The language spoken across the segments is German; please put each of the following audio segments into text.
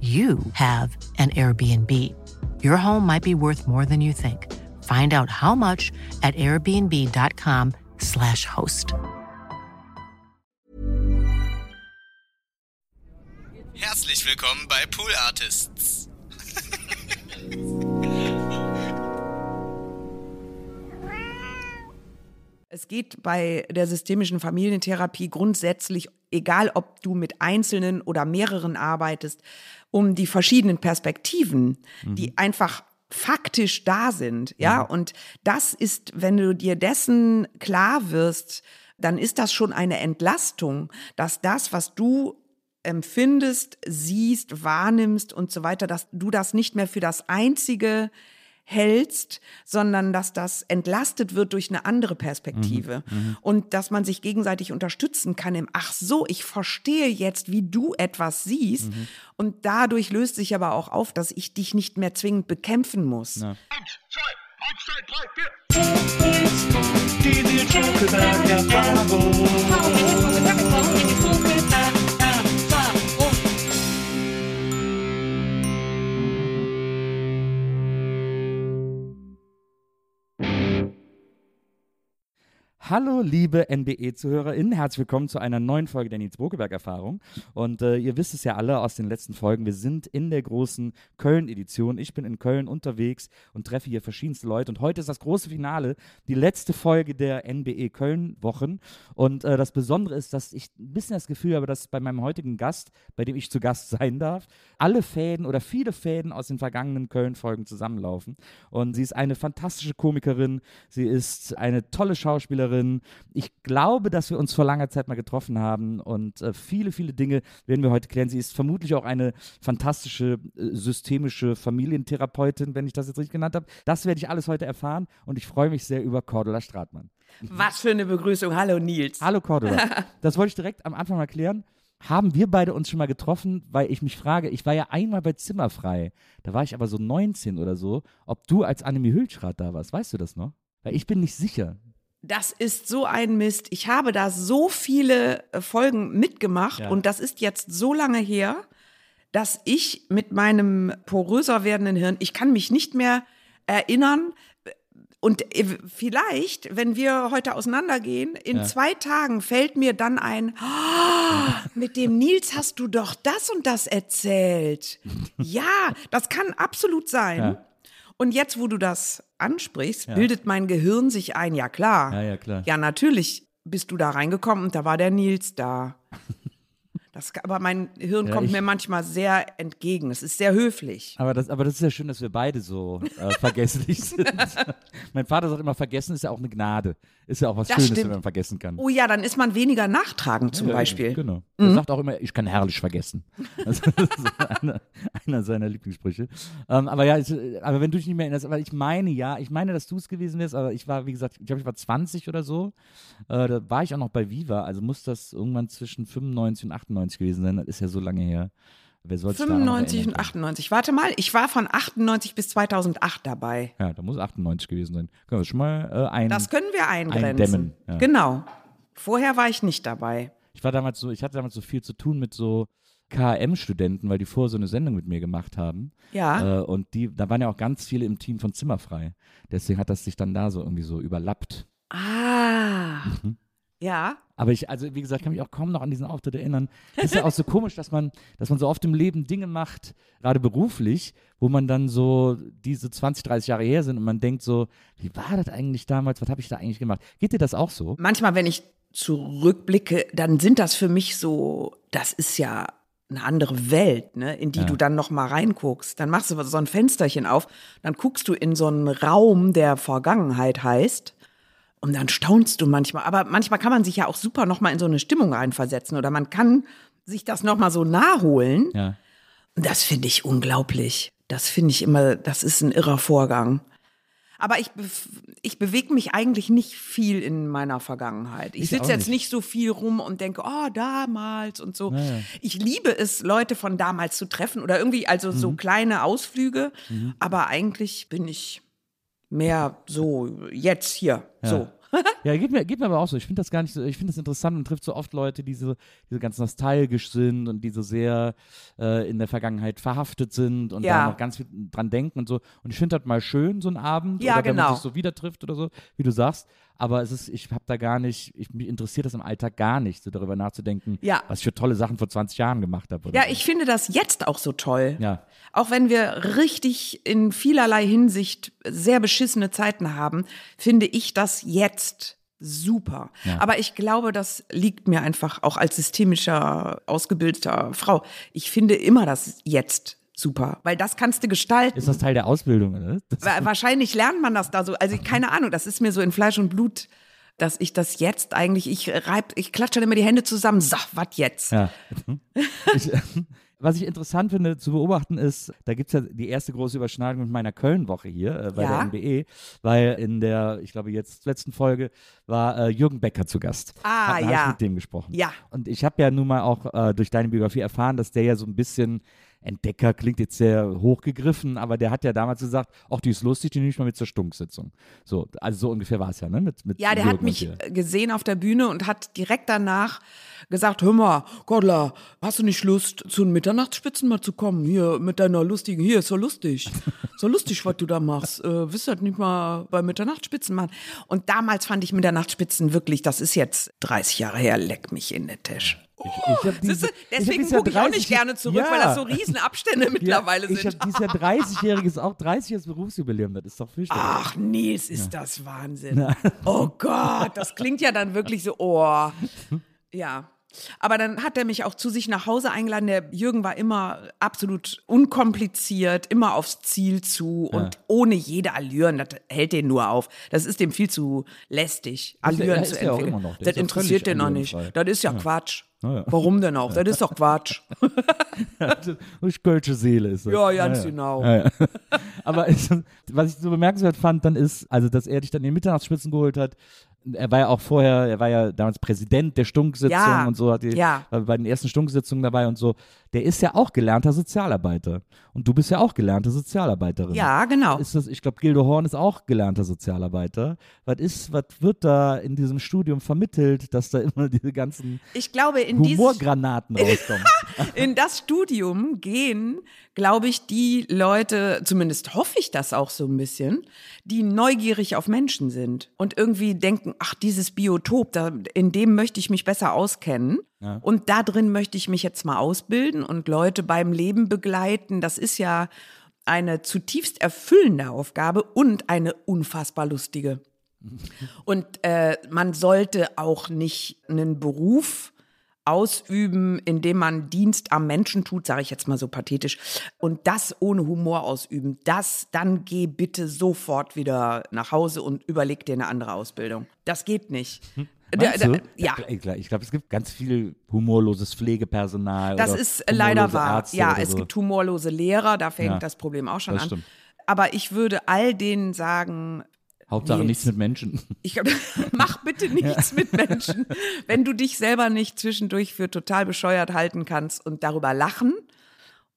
you have an Airbnb. Your home might be worth more than you think. Find out how much at airbnb.com/slash host. Herzlich willkommen bei Pool Artists. Es geht bei der systemischen Familientherapie grundsätzlich, egal ob du mit Einzelnen oder mehreren arbeitest, um die verschiedenen Perspektiven, die einfach faktisch da sind, ja. Und das ist, wenn du dir dessen klar wirst, dann ist das schon eine Entlastung, dass das, was du empfindest, siehst, wahrnimmst und so weiter, dass du das nicht mehr für das einzige hältst, sondern dass das entlastet wird durch eine andere Perspektive. Und dass man sich gegenseitig unterstützen kann im Ach so, ich verstehe jetzt, wie du etwas siehst. Und dadurch löst sich aber auch auf, dass ich dich nicht mehr zwingend bekämpfen muss. Hallo, liebe NBE-ZuhörerInnen, herzlich willkommen zu einer neuen Folge der Nils Bokeberg-Erfahrung. Und äh, ihr wisst es ja alle aus den letzten Folgen, wir sind in der großen Köln-Edition. Ich bin in Köln unterwegs und treffe hier verschiedenste Leute. Und heute ist das große Finale, die letzte Folge der NBE Köln-Wochen. Und äh, das Besondere ist, dass ich ein bisschen das Gefühl habe, dass bei meinem heutigen Gast, bei dem ich zu Gast sein darf, alle Fäden oder viele Fäden aus den vergangenen Köln-Folgen zusammenlaufen. Und sie ist eine fantastische Komikerin, sie ist eine tolle Schauspielerin. Ich glaube, dass wir uns vor langer Zeit mal getroffen haben und äh, viele, viele Dinge werden wir heute klären. Sie ist vermutlich auch eine fantastische äh, systemische Familientherapeutin, wenn ich das jetzt richtig genannt habe. Das werde ich alles heute erfahren und ich freue mich sehr über Cordula Stratmann. Was für eine Begrüßung. Hallo Nils. Hallo Cordula. das wollte ich direkt am Anfang mal klären. Haben wir beide uns schon mal getroffen, weil ich mich frage, ich war ja einmal bei Zimmerfrei, da war ich aber so 19 oder so, ob du als Annemie Hülschrath da warst, weißt du das noch? Weil ich bin nicht sicher. Das ist so ein Mist. Ich habe da so viele äh, Folgen mitgemacht Ja. und das ist jetzt so lange her, dass ich mit meinem poröser werdenden Hirn, ich kann mich nicht mehr erinnern. Und äh, vielleicht, wenn wir heute auseinandergehen, in Ja. zwei Tagen fällt mir dann ein, "Ah, mit dem Nils hast du doch das und das erzählt. ja, das kann absolut sein. Ja. Und jetzt, wo du das ansprichst, bildet mein Gehirn sich ein, ja klar. Ja, ja, klar. Ja, natürlich bist du da reingekommen und da war der Nils da. Das, aber mein Hirn Ja, kommt ich- mir manchmal sehr entgegen. Es ist sehr höflich. Aber das, aber das ist ja schön, dass wir beide so äh, vergesslich sind. mein Vater sagt immer, vergessen ist ja auch eine Gnade. Ist ja auch was Das Schönes, stimmt. wenn man vergessen kann. Oh ja, dann ist man weniger nachtragend zum Ja, Beispiel. Mhm. Genau. Er sagt auch immer, ich kann herrlich vergessen. Also, das ist einer, einer seiner Lieblingssprüche. Ähm, aber ja, ich, aber wenn du dich nicht mehr erinnerst, aber ich meine ja, ich meine, dass du es gewesen wärst, aber ich war, wie gesagt, ich glaube, ich war 20 oder so. Äh, da war ich auch noch bei Viva, also muss das irgendwann zwischen 95 und 98 gewesen sein. Das ist ja so lange her. Wer soll sich daran noch 95 und erinnern? 98. Warte mal, ich war von 98 bis 2008 dabei. Ja, da muss 98 gewesen sein. Können wir schon mal äh, ein. Das können wir eingrenzen. Eindämmen, ja. Genau. Vorher war ich nicht dabei. Ich war damals so, ich hatte damals so viel zu tun mit so KM-Studenten, weil die vorher so eine Sendung mit mir gemacht haben. Ja. Äh, und die, da waren ja auch ganz viele im Team von Zimmerfrei. Deswegen hat das sich dann da so irgendwie so überlappt. Ah. Ja. Aber ich, also wie gesagt, kann mich auch kaum noch an diesen Auftritt erinnern. Es ist ja auch so komisch, dass man, dass man so oft im Leben Dinge macht, gerade beruflich, wo man dann so diese 20, 30 Jahre her sind und man denkt so, wie war das eigentlich damals? Was habe ich da eigentlich gemacht? Geht dir das auch so? Manchmal, wenn ich zurückblicke, dann sind das für mich so, das ist ja eine andere Welt, ne, in die Ja. du dann noch mal reinguckst. Dann machst du so ein Fensterchen auf, dann guckst du in so einen Raum, der Vergangenheit heißt. Und dann staunst du manchmal. Aber manchmal kann man sich ja auch super noch mal in so eine Stimmung reinversetzen oder man kann sich das noch mal so nachholen. Ja. Das finde ich unglaublich. Das finde ich immer, das ist ein irrer Vorgang. Aber ich, ich bewege mich eigentlich nicht viel in meiner Vergangenheit. Ich Ich sitze jetzt nicht. nicht so viel rum und denke, oh, damals und so. Ich liebe es, Leute von damals zu treffen oder irgendwie, also so Mhm. kleine Ausflüge. Aber eigentlich bin ich mehr so jetzt hier, so. Ja, geht mir, geht mir aber auch so. Ich finde das gar nicht so, ich finde das interessant und trifft so oft Leute, die so, die so ganz nostalgisch sind und die so sehr äh, in der Vergangenheit verhaftet sind und Ja. da noch ganz viel dran denken und so. Und ich finde das mal schön, so ein Abend Ja, oder wenn man genau. sich so wieder trifft oder so, wie du sagst. Aber es ist, ich habe da gar nicht, ich, mich interessiert das im Alltag gar nicht, so darüber nachzudenken, Ja. was ich für tolle Sachen vor 20 Jahren gemacht habe. Ja, ich finde das jetzt auch so toll. Ja. Auch wenn wir richtig in vielerlei Hinsicht sehr beschissene Zeiten haben, finde ich das jetzt super. Aber ich glaube, das liegt mir einfach auch als systemischer, ausgebildeter Frau. Ich finde immer das jetzt super, weil das kannst du gestalten. Ist das Teil der Ausbildung, Wa- Wahrscheinlich lernt man das da so. Also keine Ahnung, das ist mir so in Fleisch und Blut, dass ich das jetzt eigentlich, ich reib, ich klatsche immer die Hände zusammen, so, was jetzt? Ja. ich, was ich interessant finde zu beobachten ist, da gibt es ja die erste große Überschneidung mit meiner Köln-Woche hier äh, bei Ja. der NBE, weil in der, ich glaube jetzt letzten Folge war äh, Jürgen Becker zu Gast. Ah, Hab- hab ja. Ich mit dem gesprochen. Ja. Und ich habe ja nun mal auch äh, durch deine Biografie erfahren, dass der ja so ein bisschen Entdecker klingt jetzt sehr hochgegriffen, aber der hat ja damals gesagt, ach, die ist lustig, die nehme ich mal mit zur Stunksitzung. So, also so ungefähr war es ja, ne? Mit, mit Ja, der Jürgen hat mich gesehen auf der Bühne und hat direkt danach gesagt, hör mal, Gottler, hast du nicht Lust, zu den Mitternachtsspitzen mal zu kommen? Hier, mit deiner lustigen, hier, ist so lustig. So lustig, was du da machst. Äh, willst du das nicht mal bei Mitternachtsspitzen machen? Und damals fand ich Mitternachtsspitzen wirklich, das ist jetzt 30 Jahre her, leck mich in den Tisch. Ich, ich diese, ich hab deswegen gucke ich auch 30 nicht gerne zurück, ja. weil das so riesen Abstände mittlerweile ja, Ich sind. habe dieses Jahr 30-jähriges, auch 30-jähriges Berufsjubiläum, das ist doch fürchterlich. Ach es ist das Wahnsinn. Oh Gott, das klingt ja dann wirklich so, oh. Ja. Aber dann hat er mich auch zu sich nach Hause eingeladen. Der Jürgen war immer absolut unkompliziert, immer aufs Ziel zu und ohne jede Allüren. Das hält den nur auf. Das ist dem viel zu lästig, Allüren ja, zu entwickeln. noch. Das ja interessiert den auch nicht. Das ist ja, Quatsch. Ja. Warum denn auch? Das ist doch Quatsch. Kölsche Seele ist das. Ja, ganz genau. Ja, ja. Aber es, was ich so bemerkenswert fand, dann ist, also, dass er dich dann in die Mitternachtsspitzen geholt hat. Er war ja auch vorher, er war ja damals Präsident der Stunksitzung Ja, und so, hat die, ja. war bei den ersten Stunksitzungen dabei und so. Der ist ja auch gelernter Sozialarbeiter. Und du bist ja auch gelernte Sozialarbeiterin. Ja, genau. Ist das, ich glaube, Gildo Horn ist auch gelernter Sozialarbeiter. Was ist, was wird da in diesem Studium vermittelt, dass da immer diese ganzen Ich glaube, in dieses Humorgranaten rauskommen? in das Studium gehen, glaube ich, die Leute, zumindest hoffe ich das auch so ein bisschen, die neugierig auf Menschen sind und irgendwie denken, ach, dieses Biotop, da, in dem möchte ich mich besser auskennen. Und da drin möchte ich mich jetzt mal ausbilden und Leute beim Leben begleiten. Das ist ja eine zutiefst erfüllende Aufgabe und eine unfassbar lustige. Und äh, man sollte auch nicht einen Beruf ausüben, indem man Dienst am Menschen tut, sage ich jetzt mal so pathetisch, und das ohne Humor ausüben. Das, dann geh bitte sofort wieder nach Hause und überleg dir eine andere Ausbildung. Das geht nicht. Da- Meinst da- du? ja. Ich, glaub- ich glaube, es gibt ganz viel humorloses Pflegepersonal. Das ist leider wahr. Ärzte Ja, es so. gibt humorlose Lehrer, da fängt Ja, das Problem auch schon an. stimmt. Aber ich würde all denen sagen, Hauptsache nichts mit Menschen. Ich glaub, mach bitte nichts mit Menschen. Wenn du dich selber nicht zwischendurch für total bescheuert halten kannst und darüber lachen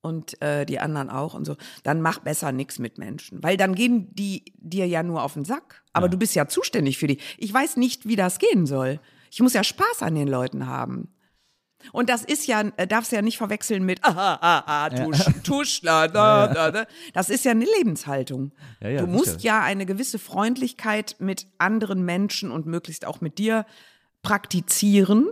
und äh, die anderen auch und so, dann mach besser nichts mit Menschen. Weil dann gehen die dir ja nur auf den Sack. Aber du bist ja zuständig für die. Ich weiß nicht, wie das gehen soll. Ich muss ja Spaß an den Leuten haben. Und das ist ja, äh, darfst ja nicht verwechseln mit, ah, ah, ah, Tusch, Tuschler, da, da, da. Das ist ja eine Lebenshaltung. Ja, ja, du sicher. musst ja eine gewisse Freundlichkeit mit anderen Menschen und möglichst auch mit dir praktizieren,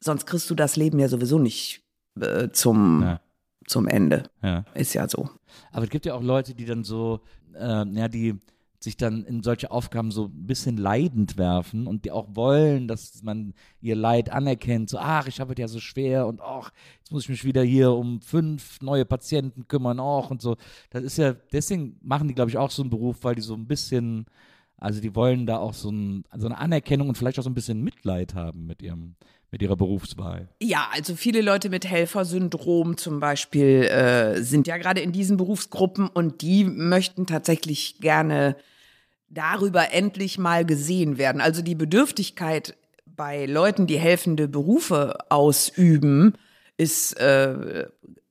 sonst kriegst du das Leben ja sowieso nicht äh, zum, Ja. zum Ende. Ja. Ist ja so. Aber es gibt ja auch Leute, die dann so, äh, ja, die sich dann in solche Aufgaben so ein bisschen leidend werfen und die auch wollen, dass man ihr Leid anerkennt. So, ach, ich habe es ja so schwer und ach, jetzt muss ich mich wieder hier um fünf neue Patienten kümmern, auch und so. Das ist ja, deswegen machen die, glaube ich, auch so einen Beruf, weil die so ein bisschen, also die wollen da auch so, ein, so eine Anerkennung und vielleicht auch so ein bisschen Mitleid haben mit ihrem, mit ihrer Berufswahl. Ja, also viele Leute mit Helfersyndrom zum Beispiel äh, sind ja gerade in diesen Berufsgruppen und die möchten tatsächlich gerne darüber endlich mal gesehen werden. Also die Bedürftigkeit bei Leuten, die helfende Berufe ausüben, ist äh,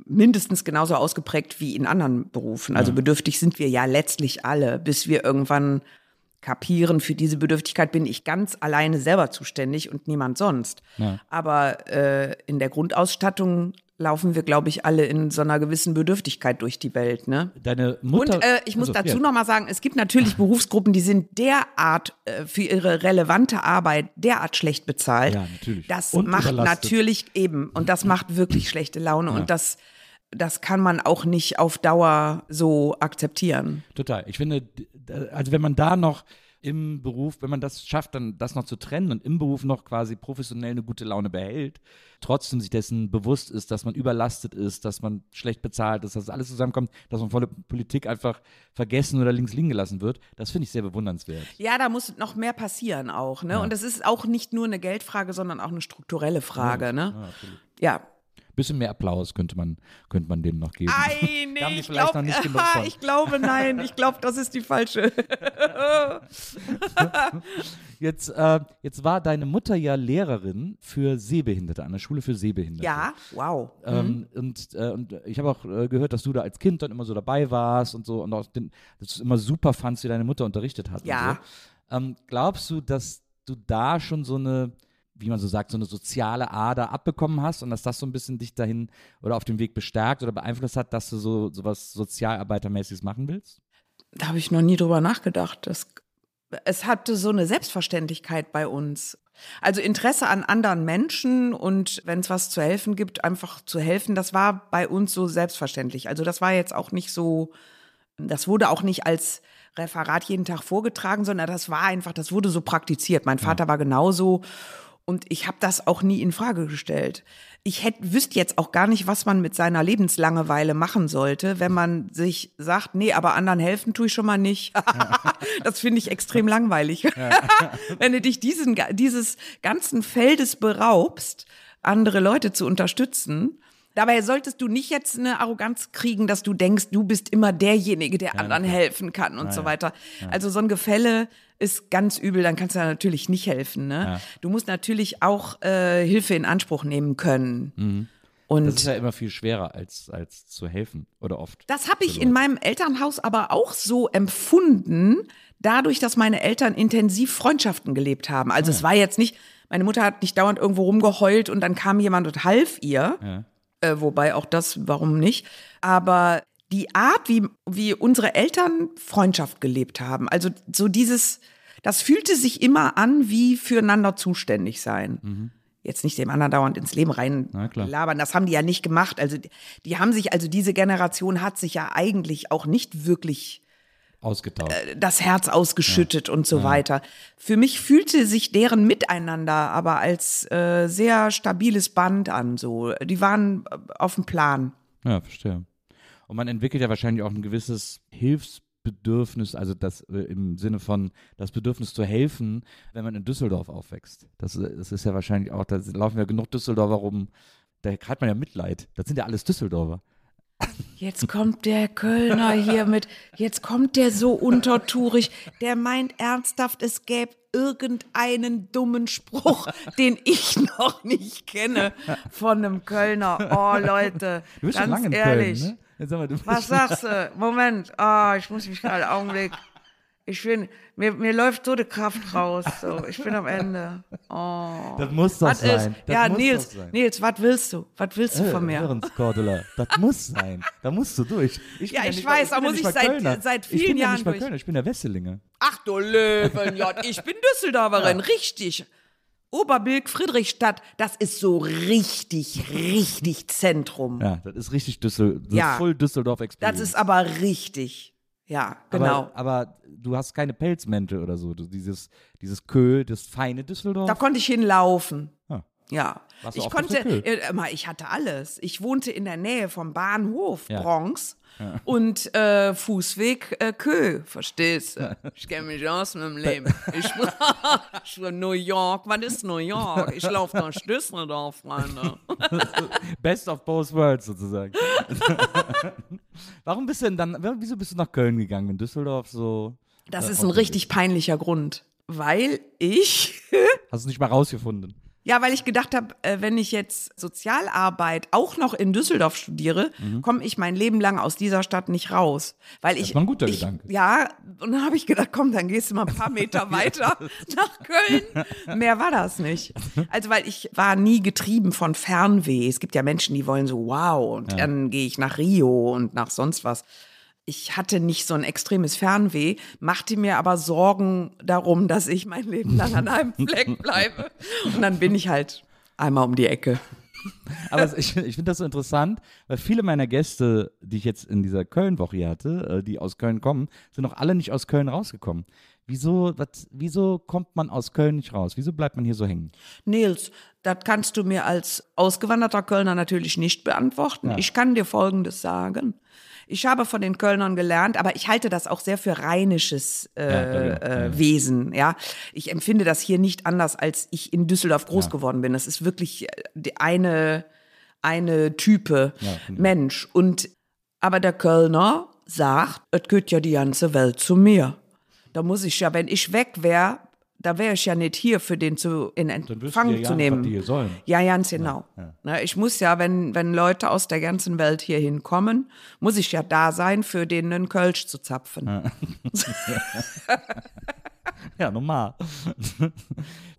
mindestens genauso ausgeprägt wie in anderen Berufen. Also bedürftig sind wir ja letztlich alle, bis wir irgendwann kapieren, für diese Bedürftigkeit bin ich ganz alleine selber zuständig und niemand sonst. Aber äh, in der Grundausstattung laufen wir, glaube ich, alle in so einer gewissen Bedürftigkeit durch die Welt. Ne? Deine Mutter. Und äh, ich muss Also, dazu ja. noch mal sagen, es gibt natürlich Berufsgruppen, die sind derart äh, für ihre relevante Arbeit derart schlecht bezahlt. Ja, natürlich. Das Und macht überlastet. natürlich eben und das macht wirklich schlechte Laune Ja. und das das kann man auch nicht auf Dauer so akzeptieren. Total. Ich finde, also wenn man da noch im Beruf, wenn man das schafft, dann das noch zu trennen und im Beruf noch quasi professionell eine gute Laune behält, trotzdem sich dessen bewusst ist, dass man überlastet ist, dass man schlecht bezahlt ist, dass alles zusammenkommt, dass man von der Politik einfach vergessen oder links liegen gelassen wird, das finde ich sehr bewundernswert. Ja, da muss noch mehr passieren auch, ne? Und es ist auch nicht nur eine Geldfrage, sondern auch eine strukturelle Frage, ne? Ja. Bisschen mehr Applaus könnte man, könnte man dem noch geben. Ei, nee, ich, glaub, noch nicht genug von. ich glaube nein, ich glaube, das ist die falsche. Jetzt, äh, jetzt war deine Mutter ja Lehrerin für Sehbehinderte, an der Schule für Sehbehinderte. Ja, wow. Ähm, und, äh, und ich habe auch äh, gehört, dass du da als Kind dann immer so dabei warst und so und auch den, dass du es immer super fandst, wie deine Mutter unterrichtet hat. Ja. Und so. ähm, glaubst du, dass du da schon so eine, wie man so sagt, so eine soziale Ader abbekommen hast und dass das so ein bisschen dich dahin oder auf dem Weg bestärkt oder beeinflusst hat, dass du so sowas Sozialarbeitermäßiges machen willst? Da habe ich noch nie drüber nachgedacht. Das, es hatte so eine Selbstverständlichkeit bei uns. Also Interesse an anderen Menschen und wenn es was zu helfen gibt, einfach zu helfen, das war bei uns so selbstverständlich. Also das war jetzt auch nicht so, das wurde auch nicht als Referat jeden Tag vorgetragen, sondern das war einfach, das wurde so praktiziert. Mein Vater war genauso und ich habe das auch nie in Frage gestellt. Ich hätte wüsste jetzt auch gar nicht, was man mit seiner Lebenslangeweile machen sollte, wenn man sich sagt, nee, aber anderen helfen tue ich schon mal nicht. das finde ich extrem langweilig. wenn du dich diesen, dieses ganzen Feldes beraubst, andere Leute zu unterstützen, Dabei solltest du nicht jetzt eine Arroganz kriegen, dass du denkst, du bist immer derjenige, der anderen helfen kann und so weiter. Also so ein Gefälle ist ganz übel, dann kannst du natürlich nicht helfen. Ne? Du musst natürlich auch äh, Hilfe in Anspruch nehmen können. Und Das ist ja immer viel schwerer als, als zu helfen oder oft. das habe ich in meinem Elternhaus aber auch so empfunden, dadurch, dass meine Eltern intensiv Freundschaften gelebt haben. Also es war jetzt nicht, meine Mutter hat nicht dauernd irgendwo rumgeheult und dann kam jemand und half ihr. Äh, wobei auch das, warum nicht? Aber die Art, wie, wie unsere Eltern Freundschaft gelebt haben, also so dieses, das fühlte sich immer an wie füreinander zuständig sein. Jetzt nicht dem anderen dauernd ins Leben rein labern, das haben die ja nicht gemacht. Also die haben sich, also diese Generation hat sich ja eigentlich auch nicht wirklich Ausgetauscht. das Herz ausgeschüttet und so weiter. Für mich fühlte sich deren Miteinander aber als äh, sehr stabiles Band an. So, die waren äh, auf dem Plan. Ja, verstehe. Und man entwickelt ja wahrscheinlich auch ein gewisses Hilfsbedürfnis, also das äh, im Sinne von das Bedürfnis zu helfen, wenn man in Düsseldorf aufwächst. Das, äh, das ist ja wahrscheinlich auch, da laufen ja genug Düsseldorfer rum, da hat man ja Mitleid. Das sind ja alles Düsseldorfer. Jetzt kommt der Kölner hier mit, jetzt kommt der so untertourig, der meint ernsthaft, es gäbe irgendeinen dummen Spruch, den ich noch nicht kenne von einem Kölner. Oh Leute, Du bist ganz schon lange in ehrlich. Köln, ne? Jetzt sag mal, du bist Was sagst du? Moment, ah, ich muss mich gerade Augenblick. Ich bin, mir, mir läuft so die Kraft raus. So, ich bin am Ende. Oh. Das muss doch Was sein. ist? Ja, Nils, sein. Nils, was willst du? Was willst du von Äh, mir? Hörens, Cordula, das muss sein. Da musst du durch. Ich Ja, bin ich nicht weiß, da bin ja muss ich seit- Kölner. seit ich vielen bin ja Jahren nicht mal durch. Kölner, ich bin der Wesselinge. Ach du Löwenjott, ich bin Düsseldorferin, richtig. Oberbilk, Friedrichstadt, das ist so richtig, richtig Zentrum. Ja, das ist richtig Düssel das Ja. ist voll Düsseldorf Experience. Das ist aber richtig. Ja, genau. Aber, aber du hast keine Pelzmäntel oder so. Dieses, dieses Kö, das feine Düsseldorf. Da konnte ich hinlaufen. Ah. Ja, Warst ich konnte, äh, immer, ich hatte alles. Ich wohnte in der Nähe vom Bahnhof Ja. Bronx und äh, Fußweg äh, Kö, verstehst du? Ich kenne mich aus mit dem Leben. Ich, ich New York, was ist New York? Ich laufe durch Düsseldorf, Freunde. Best of both worlds sozusagen. Warum bist du denn dann, wieso bist du nach Köln gegangen? In Düsseldorf so. Das äh, ist ein richtig peinlicher Grund, weil ich Hast du nicht mal rausgefunden? Ja, weil ich gedacht habe, äh, wenn ich jetzt Sozialarbeit auch noch in Düsseldorf studiere, komme ich mein Leben lang aus dieser Stadt nicht raus. Weil ich, ist mal ein guter ich, Gedanke. Ja, und dann habe ich gedacht, komm, dann gehst du mal ein paar Meter weiter nach Köln. Mehr war das nicht. Also, weil ich war nie getrieben von Fernweh. Es gibt ja Menschen, die wollen so, wow, und dann gehe ich nach Rio und nach sonst was. Ich hatte nicht so ein extremes Fernweh, machte mir aber Sorgen darum, dass ich mein Leben lang an einem Fleck bleibe. Und dann bin ich halt einmal um die Ecke. Aber ich, ich finde das so interessant, weil viele meiner Gäste, die ich jetzt in dieser Köln-Woche hier hatte, äh, die aus Köln kommen, sind noch alle nicht aus Köln rausgekommen. Wieso, was, wieso kommt man aus Köln nicht raus? Wieso bleibt man hier so hängen? Nils, das kannst du mir als ausgewanderter Kölner natürlich nicht beantworten. Ich kann dir Folgendes sagen. Ich habe von den Kölnern gelernt, aber ich halte das auch sehr für rheinisches äh, Ja, ja, ja, äh, ja. Wesen. Ja, ich empfinde das hier nicht anders, als ich in Düsseldorf groß geworden bin. Das ist wirklich äh, die eine eine Type. Mensch. Und aber der Kölner sagt, es gehört ja die ganze Welt zu mir. Da muss ich ja, wenn ich weg wäre, da wäre ich ja nicht hier für den zu in Empfang zu ja was nehmen. die hier sollen. Ja, ganz genau. Ne, ich muss ja, wenn, wenn Leute aus der ganzen Welt hier hinkommen, muss ich ja da sein, für denen einen Kölsch zu zapfen. Ja, normal.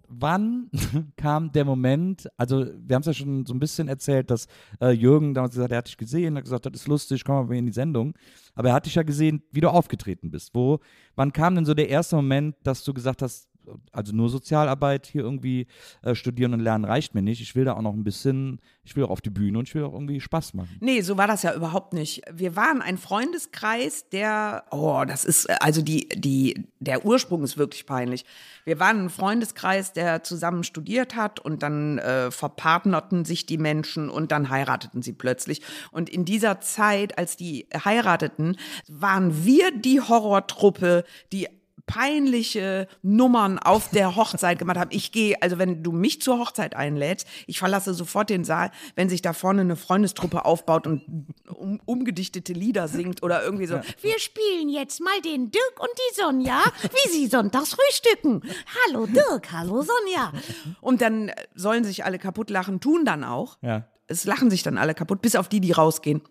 Wann kam der Moment, also wir haben es ja schon so ein bisschen erzählt, dass äh, Jürgen damals gesagt hat, er hat dich gesehen, hat gesagt, das ist lustig, komm mal in die Sendung. Aber er hat dich ja gesehen, wie du aufgetreten bist. Wo, wann kam denn so der erste Moment, dass du gesagt hast, also nur Sozialarbeit hier irgendwie äh, studieren und lernen reicht mir nicht. Ich will da auch noch ein bisschen, ich will auch auf die Bühne und ich will auch irgendwie Spaß machen. Nee, so war das ja überhaupt nicht. Wir waren ein Freundeskreis, der, oh, das ist, also die, die, der Ursprung ist wirklich peinlich. Wir waren ein Freundeskreis, der zusammen studiert hat und dann äh, verpartnerten sich die Menschen und dann heirateten sie plötzlich. Und in dieser Zeit, als die heirateten, waren wir die Horrortruppe, die peinliche Nummern auf der Hochzeit gemacht haben. Ich gehe, also wenn du mich zur Hochzeit einlädst, ich verlasse sofort den Saal, wenn sich da vorne eine Freundestruppe aufbaut und um, umgedichtete Lieder singt oder irgendwie so. Wir spielen jetzt mal den Dirk und die Sonja, wie sie sonntags frühstücken. Hallo Dirk, hallo Sonja. Und dann sollen sich alle kaputt lachen, tun dann auch. Ja. Es lachen sich dann alle kaputt, bis auf die, die rausgehen.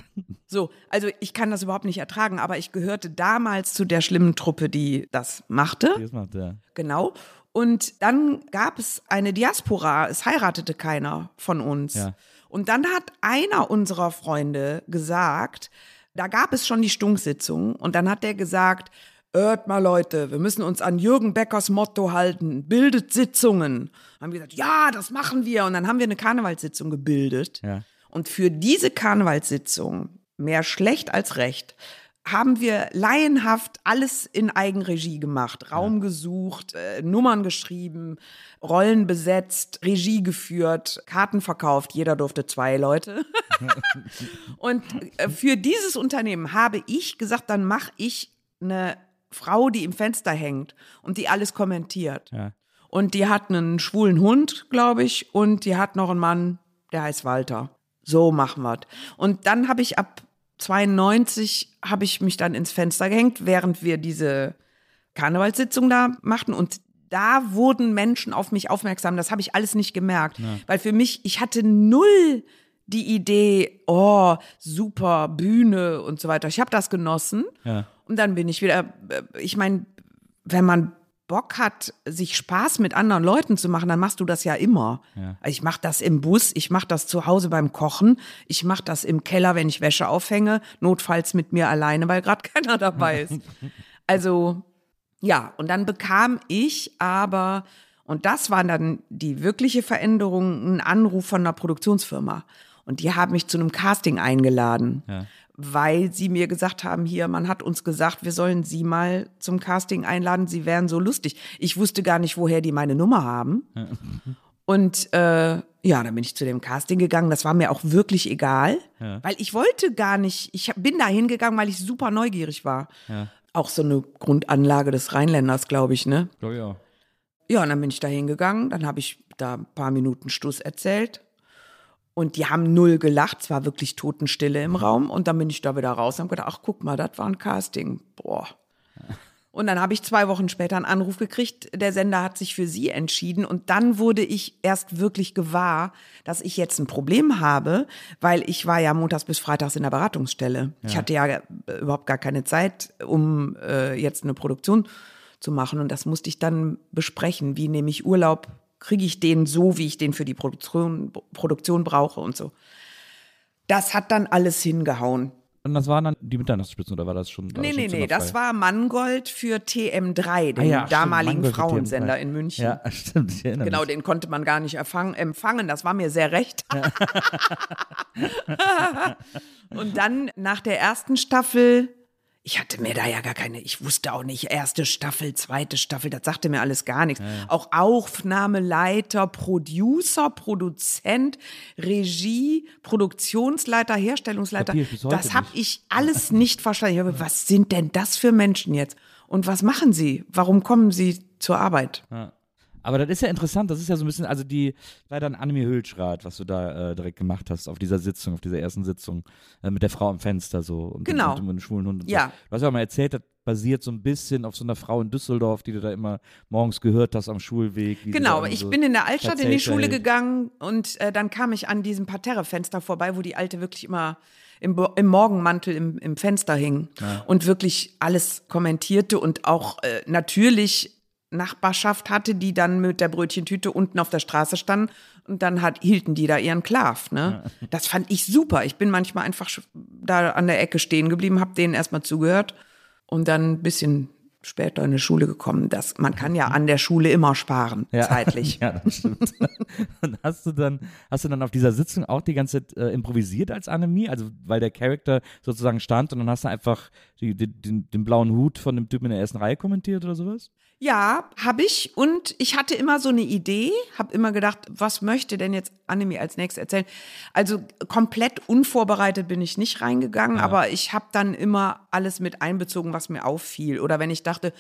So, also ich kann das überhaupt nicht ertragen, aber ich gehörte damals zu der schlimmen Truppe, die das machte. Das macht, ja. Genau. Und dann gab es eine Diaspora, es heiratete keiner von uns. Ja. Und dann hat einer unserer Freunde gesagt, da gab es schon die Stunksitzung und dann hat der gesagt, hört mal Leute, wir müssen uns an Jürgen Beckers Motto halten, bildet Sitzungen. Haben wir gesagt, ja, das machen wir. Und dann haben wir eine Karnevalssitzung gebildet. Ja. Und für diese Karnevalssitzung, mehr schlecht als recht, haben wir laienhaft alles in Eigenregie gemacht. Raum gesucht, äh, Nummern geschrieben, Rollen besetzt, Regie geführt, Karten verkauft. Jeder durfte zwei Leute. Und äh, für dieses Unternehmen habe ich gesagt, dann mache ich eine Frau, die im Fenster hängt und die alles kommentiert. Ja. Und die hat einen schwulen Hund, glaube ich, und die hat noch einen Mann, der heißt Walter. So machen wir's. Und dann habe ich ab 92 habe ich mich dann ins Fenster gehängt, während wir diese Karnevalssitzung da machten und da wurden Menschen auf mich aufmerksam. Das habe ich alles nicht gemerkt, weil für mich ich hatte null die Idee, oh, super Bühne und so weiter. Ich habe das genossen. Ja. Und dann bin ich wieder, äh, ich meine, wenn man Bock hat, sich Spaß mit anderen Leuten zu machen, dann machst du das ja immer. Ja. Ich mache das im Bus, ich mache das zu Hause beim Kochen, ich mache das im Keller, wenn ich Wäsche aufhänge, notfalls mit mir alleine, weil gerade keiner dabei ist. Also ja, und dann bekam ich aber, Und das war dann die wirkliche Veränderung, ein Anruf von einer Produktionsfirma. Und die haben mich zu einem Casting eingeladen, Ja. Weil sie mir gesagt haben, hier, man hat uns gesagt, wir sollen sie mal zum Casting einladen, sie wären so lustig. Ich wusste gar nicht, woher die meine Nummer haben. Und äh, ja, dann bin ich zu dem Casting gegangen. Das war mir auch wirklich egal, weil ich wollte gar nicht. Ich bin da hingegangen, weil ich super neugierig war. Auch so eine Grundanlage des Rheinländers, glaube ich, ne? Oh, ja. Ja, und dann bin ich da hingegangen. Dann habe ich da ein paar Minuten Stuss erzählt. Und die haben null gelacht. Es war wirklich Totenstille im Raum. Und dann bin ich da wieder raus und habe gedacht, ach guck mal, das war ein Casting. Boah. Und dann habe ich zwei Wochen später einen Anruf gekriegt, der Sender hat sich für sie entschieden. Und dann wurde ich erst wirklich gewahr, dass ich jetzt ein Problem habe, weil ich war ja montags bis freitags in der Beratungsstelle. Ich hatte ja äh, überhaupt gar keine Zeit, um äh, jetzt eine Produktion zu machen. Und das musste ich dann besprechen. Wie nehme ich Urlaub? Kriege ich den so, wie ich den für die Produktion, Produktion brauche und so. Das hat dann alles hingehauen. Und das waren dann die Mitternachtsspitzen oder war das schon? Nee, nee, nee, das war Mangold für TM3, den Ah ja, stimmt, damaligen für Frauensender TM3. in München. Ja, stimmt, ich erinnere Genau, mich. den konnte man gar nicht erfang, empfangen, das war mir sehr recht. Und dann nach der ersten Staffel, ich hatte mir da ja gar keine, ich wusste auch nicht, erste Staffel, zweite Staffel, das sagte mir alles gar nichts. Auch Aufnahmeleiter, Producer, Produzent, Regie, Produktionsleiter, Herstellungsleiter, das habe ich alles nicht verstanden. Ich habe, was sind denn das für Menschen jetzt? Und was machen sie? Warum kommen sie zur Arbeit? Aber das ist ja interessant, das ist ja so ein bisschen, also die, war dann Annemie Hülschrath, was du da äh, direkt gemacht hast auf dieser Sitzung, auf dieser ersten Sitzung äh, mit der Frau am Fenster so und, Genau. und, und, dem schwulen Hund und Ja. so. Du hast ja auch mal erzählt, das basiert so ein bisschen auf so einer Frau in Düsseldorf, die du da immer morgens gehört hast am Schulweg. Genau, ich so bin in der Altstadt in die Schule hält. gegangen und äh, dann kam ich an diesem Parterrefenster vorbei, wo die Alte wirklich immer im, im Morgenmantel im, im Fenster hing und wirklich alles kommentierte und auch äh, natürlich Nachbarschaft hatte, die dann mit der Brötchentüte unten auf der Straße standen und dann hat, hielten die da ihren Klav. Ne? Das fand ich super. Ich bin manchmal einfach da an der Ecke stehen geblieben, habe denen erstmal zugehört und dann ein bisschen später in die Schule gekommen. Das, man kann ja an der Schule immer sparen, Ja. zeitlich. ja, das stimmt. und hast du dann, hast du dann auf dieser Sitzung auch die ganze Zeit äh, improvisiert als Annemie? Also, weil der Charakter sozusagen stand und dann hast du einfach die, den, den blauen Hut von dem Typen in der ersten Reihe kommentiert oder sowas? Ja, habe ich. Und ich hatte immer so eine Idee, habe immer gedacht, was möchte denn jetzt Annemie als nächstes erzählen? Also komplett unvorbereitet bin ich nicht reingegangen, aber ich habe dann immer alles mit einbezogen, was mir auffiel. Oder wenn ich dachte,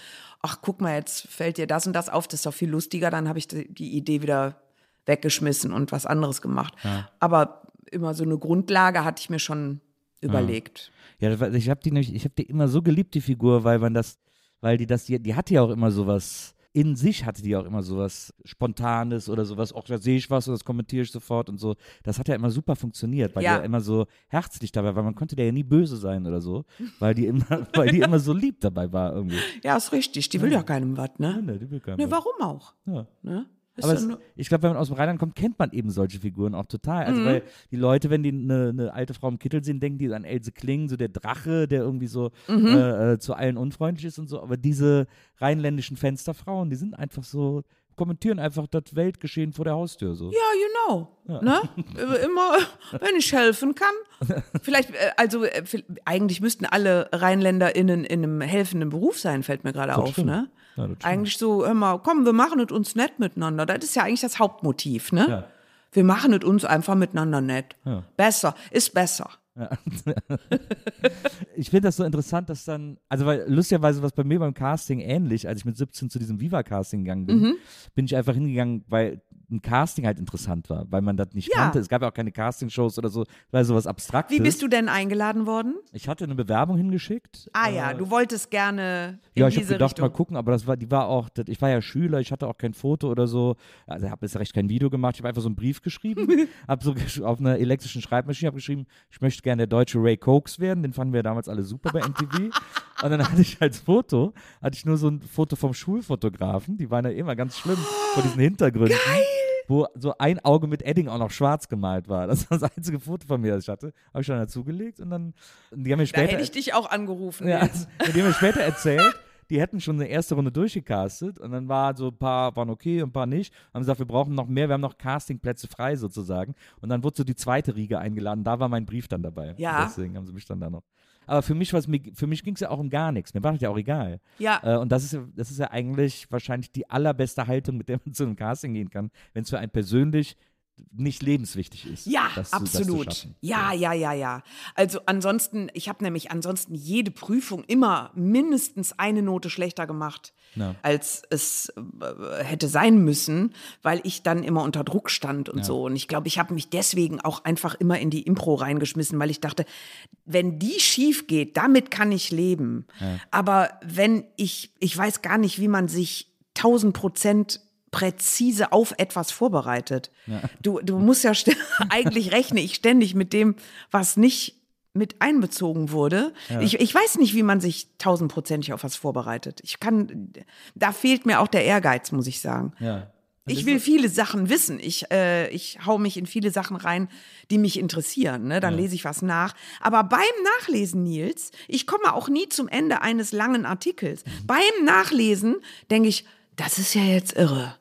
ach guck mal, jetzt fällt dir das und das auf, das ist doch viel lustiger, dann habe ich die, die Idee wieder weggeschmissen und was anderes gemacht. Aber immer so eine Grundlage hatte ich mir schon überlegt. Ja, war- ich habe die nämlich, ich habe die immer so geliebt, die Figur, weil man das, weil die das, die, die hatte ja auch immer sowas, in sich hatte die auch immer sowas Spontanes oder sowas, auch da sehe ich was und das kommentiere ich sofort und so. Das hat ja immer super funktioniert, weil Ja. die ja immer so herzlich dabei war. Man konnte der ja nie böse sein oder so, weil die immer, weil die immer so lieb dabei war irgendwie. Ja, ist richtig. Die will ja keinem was, ne? Ne, die will keinen Ne, was. warum auch? Ja. Ne? Aber ja es, ich glaube, wenn man aus dem Rheinland kommt, kennt man eben solche Figuren auch total. Mhm. Also, weil die Leute, wenn die eine eine alte Frau im Kittel sehen, denken die an Else Kling, so der Drache, der irgendwie so Mhm. äh, äh, zu allen unfreundlich ist und so. Aber diese rheinländischen Fensterfrauen, die sind einfach so, kommentieren einfach das Weltgeschehen vor der Haustür so. Ja, genau. Ne? Immer, wenn ich helfen kann. Vielleicht, äh, also äh, eigentlich müssten alle RheinländerInnen in einem helfenden Beruf sein, fällt mir gerade auf. stimmt. Ne? Ja, eigentlich so, hör mal, komm, wir machen es uns nett miteinander. Das ist ja eigentlich das Hauptmotiv, ne? Ja. Wir machen es uns einfach miteinander nett. Ja. Besser, ist besser. Ich finde das so interessant, dass dann, also weil lustigerweise was bei mir beim Casting ähnlich, als ich mit 17 zu diesem Viva-Casting gegangen bin, Mhm. bin ich einfach hingegangen, weil ein Casting halt interessant war, weil man das nicht Ja. kannte. Es gab ja auch keine Castingshows oder so, weil sowas Abstraktes. Wie bist du denn eingeladen worden? Ich hatte eine Bewerbung hingeschickt. Ah ja, du wolltest gerne Ja, ich habe gedacht, Richtung. mal gucken, aber das war, die war auch, das, ich war ja Schüler, ich hatte auch kein Foto oder so, also habe jetzt recht kein Video gemacht, ich habe einfach so einen Brief geschrieben, habe so gesch- auf einer elektrischen Schreibmaschine hab geschrieben, ich möchte gerne der deutsche Ray Cokes werden, den fanden wir damals alle super bei MTV. Und dann hatte ich als Foto, hatte ich nur so ein Foto vom Schulfotografen, die waren ja immer ganz schlimm vor diesen Hintergründen. Wo so ein Auge mit Edding auch noch schwarz gemalt war. Das war das einzige Foto von mir, das ich hatte. Habe ich dann dazugelegt und dann, die haben mir da später. hätte ich dich auch angerufen. Ja, also, die haben mir später erzählt, die hätten schon eine erste Runde durchgecastet und dann war so ein paar waren okay und ein paar nicht. Haben gesagt, wir brauchen noch mehr, wir haben noch Castingplätze frei sozusagen. Und dann wurde so die zweite Riege eingeladen. Da war mein Brief dann dabei. Ja. Deswegen haben sie mich dann da noch. Aber für mich, was mir, für mich ging es ja auch um gar nichts. Mir war das ja auch egal. Ja. Äh, und das ist, ja- das ist ja eigentlich wahrscheinlich die allerbeste Haltung, mit der man zu einem Casting gehen kann, wenn es für einen persönlich nicht lebenswichtig ist. Ja, das das absolut. schaffen. ja, ja, ja, ja. Also ansonsten, ich habe nämlich ansonsten jede Prüfung immer mindestens eine Note schlechter gemacht, Ja. als es äh, hätte sein müssen, weil ich dann immer unter Druck stand und so. Und ich glaube, ich habe mich deswegen auch einfach immer in die Impro reingeschmissen, weil ich dachte, wenn die schief geht, damit kann ich leben. Aber wenn ich, ich weiß gar nicht, wie man sich tausend Prozent präzise auf etwas vorbereitet. Du, du musst ja eigentlich rechne ich ständig mit dem, was nicht mit einbezogen wurde. Ich, ich weiß nicht, wie man sich tausendprozentig auf was vorbereitet. Ich kann, da fehlt mir auch der Ehrgeiz, muss ich sagen. Ja. Ich will viele Sachen wissen. Ich, äh, ich hau mich in viele Sachen rein, die mich interessieren. Ne? Dann lese ich was nach. Aber beim Nachlesen, Nils, ich komme auch nie zum Ende eines langen Artikels. Mhm. Beim Nachlesen denke ich, das ist ja jetzt irre.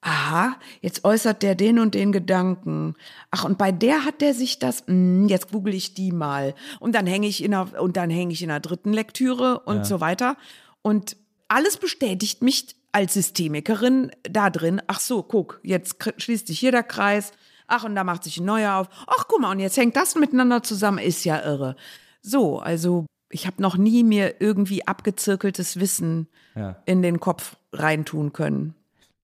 Aha, jetzt äußert der den und den Gedanken. Ach, und bei der hat der sich das, hm, jetzt google ich die mal. Und dann hänge ich in der, und dann hänge ich in der dritten Lektüre und so weiter. Und alles bestätigt mich als Systemikerin da drin. Ach so, guck, jetzt schließt sich hier der Kreis. Ach, und da macht sich ein neuer auf. Ach, guck mal, und jetzt hängt das miteinander zusammen. Ist ja irre. So, also ich habe noch nie mir irgendwie abgezirkeltes Wissen Ja. in den Kopf reintun können.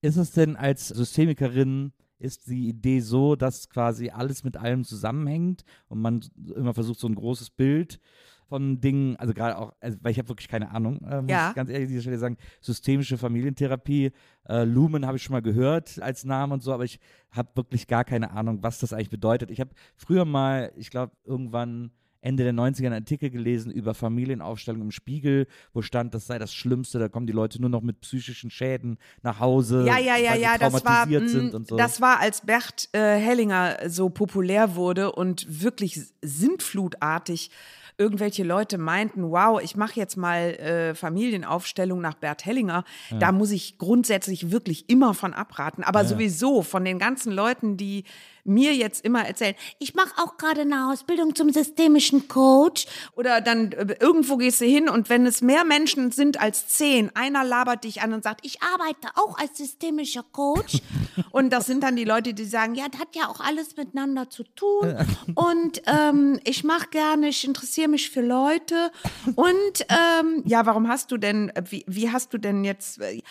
Ist es denn als Systemikerin, ist die Idee so, dass quasi alles mit allem zusammenhängt und man immer versucht, so ein großes Bild von Dingen, also gerade auch, also, weil ich habe wirklich keine Ahnung, äh, muss Ja. ich ganz ehrlich an dieser Stelle sagen, systemische Familientherapie, äh, Lumen habe ich schon mal gehört als Name und so, aber ich habe wirklich gar keine Ahnung, was das eigentlich bedeutet. Ich habe früher mal, ich glaube, irgendwann Ende der 90er einen Artikel gelesen über Familienaufstellung im Spiegel, wo stand, das sei das Schlimmste, da kommen die Leute nur noch mit psychischen Schäden nach Hause, Ja, ja, ja, weil sie ja, das war, traumatisiert mh, sind und so. das war, als Bert äh, Hellinger so populär wurde und wirklich sintflutartig irgendwelche Leute meinten, wow, ich mache jetzt mal äh, Familienaufstellung nach Bert Hellinger. Da muss ich grundsätzlich wirklich immer von abraten. Aber sowieso von den ganzen Leuten, die mir jetzt immer erzählen, ich mache auch gerade eine Ausbildung zum systemischen Coach. Oder dann äh, irgendwo gehst du hin und wenn es mehr Menschen sind als zehn, einer labert dich an und sagt, ich arbeite auch als systemischer Coach. und das sind dann die Leute, die sagen, ja, das hat ja auch alles miteinander zu tun. Und ähm, ich mache gerne, ich interessiere mich für Leute. Und ähm, ja, warum hast du denn, äh, wie, wie hast du denn jetzt, äh,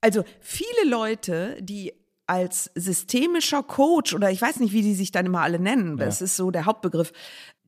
also viele Leute, die als systemischer Coach oder ich weiß nicht, wie die sich dann immer alle nennen, das ist so der Hauptbegriff,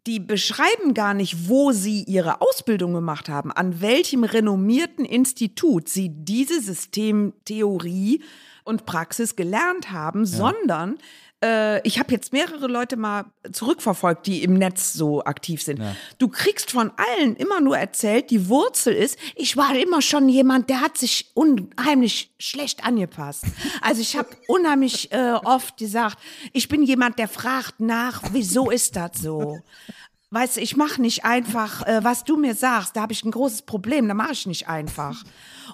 die beschreiben gar nicht, wo sie ihre Ausbildung gemacht haben, an welchem renommierten Institut sie diese Systemtheorie und Praxis gelernt haben, sondern äh, ich habe jetzt mehrere Leute mal zurückverfolgt, die im Netz so aktiv sind. Du kriegst von allen immer nur erzählt, die Wurzel ist, ich war immer schon jemand, der hat sich unheimlich schlecht angepasst. Also ich habe unheimlich äh, oft gesagt, ich bin jemand, der fragt nach, wieso ist das so? Weißt du, ich mache nicht einfach, äh, was du mir sagst, da habe ich ein großes Problem, da mache ich nicht einfach.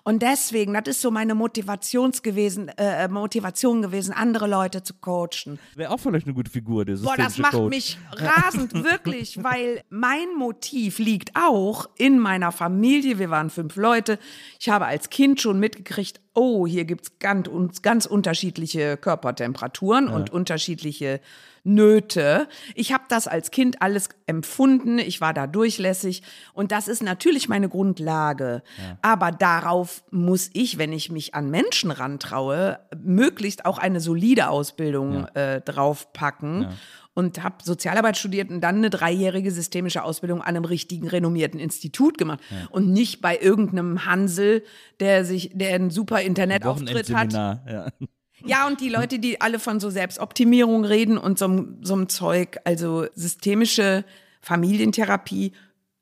Und deswegen, das ist so meine Motivations gewesen, äh, Motivation gewesen, andere Leute zu coachen. Wäre auch vielleicht eine gute Figur, der Boah, das macht Coach. mich rasend, wirklich, weil mein Motiv liegt auch in meiner Familie. Wir waren fünf Leute. Ich habe als Kind schon mitgekriegt, oh, hier gibt's ganz, ganz unterschiedliche Körpertemperaturen und unterschiedliche Nöte. Ich habe das als Kind alles empfunden. Ich war da durchlässig. Und das ist natürlich meine Grundlage. Aber darauf muss ich, wenn ich mich an Menschen rantraue, möglichst auch eine solide Ausbildung äh, draufpacken. Und habe Sozialarbeit studiert und dann eine dreijährige systemische Ausbildung an einem richtigen renommierten Institut gemacht. Und nicht bei irgendeinem Hansel, der sich, der einen super Internetauftritt hat. Ja. Ja, und die Leute, die alle von so Selbstoptimierung reden und so, so einem Zeug, also systemische Familientherapie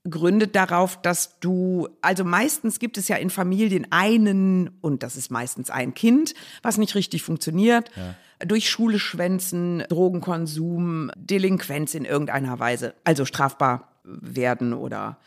gründet darauf, dass du, also meistens gibt es ja in Familien einen, und das ist meistens ein Kind, was nicht richtig funktioniert, durch Schule schwänzen, Drogenkonsum, Delinquenz in irgendeiner Weise, also strafbar werden oder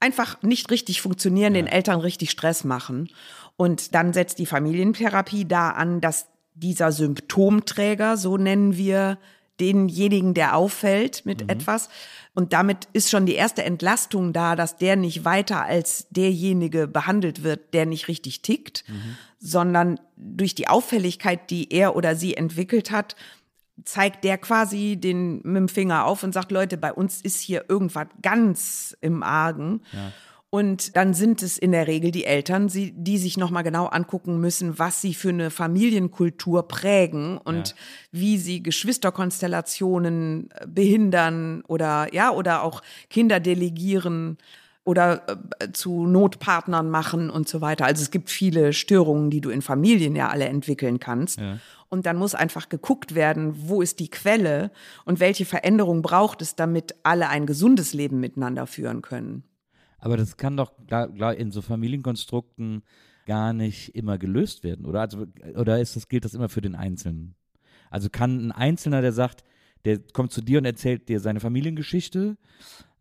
einfach nicht richtig funktionieren, den Eltern richtig Stress machen. Und dann setzt die Familientherapie da an, dass dieser Symptomträger, so nennen wir denjenigen, der auffällt mit mhm. etwas. Und damit ist schon die erste Entlastung da, dass der nicht weiter als derjenige behandelt wird, der nicht richtig tickt, mhm. sondern durch die Auffälligkeit, die er oder sie entwickelt hat, zeigt der quasi den mit dem Finger auf und sagt, Leute, bei uns ist hier irgendwas ganz im Argen. Ja. Und dann sind es in der Regel die Eltern, die sich nochmal genau angucken müssen, was sie für eine Familienkultur prägen und ja. wie sie Geschwisterkonstellationen äh, behindern oder ja, oder auch Kinder delegieren oder äh, zu Notpartnern machen und so weiter. Also es gibt viele Störungen, die du in Familien ja alle entwickeln kannst. Ja. Und dann muss einfach geguckt werden, wo ist die Quelle und welche Veränderung braucht es, damit alle ein gesundes Leben miteinander führen können. Aber das kann doch in so Familienkonstrukten gar nicht immer gelöst werden, oder? Also, oder ist das, gilt das immer für den Einzelnen? Also kann ein Einzelner, der sagt, der kommt zu dir und erzählt dir seine Familiengeschichte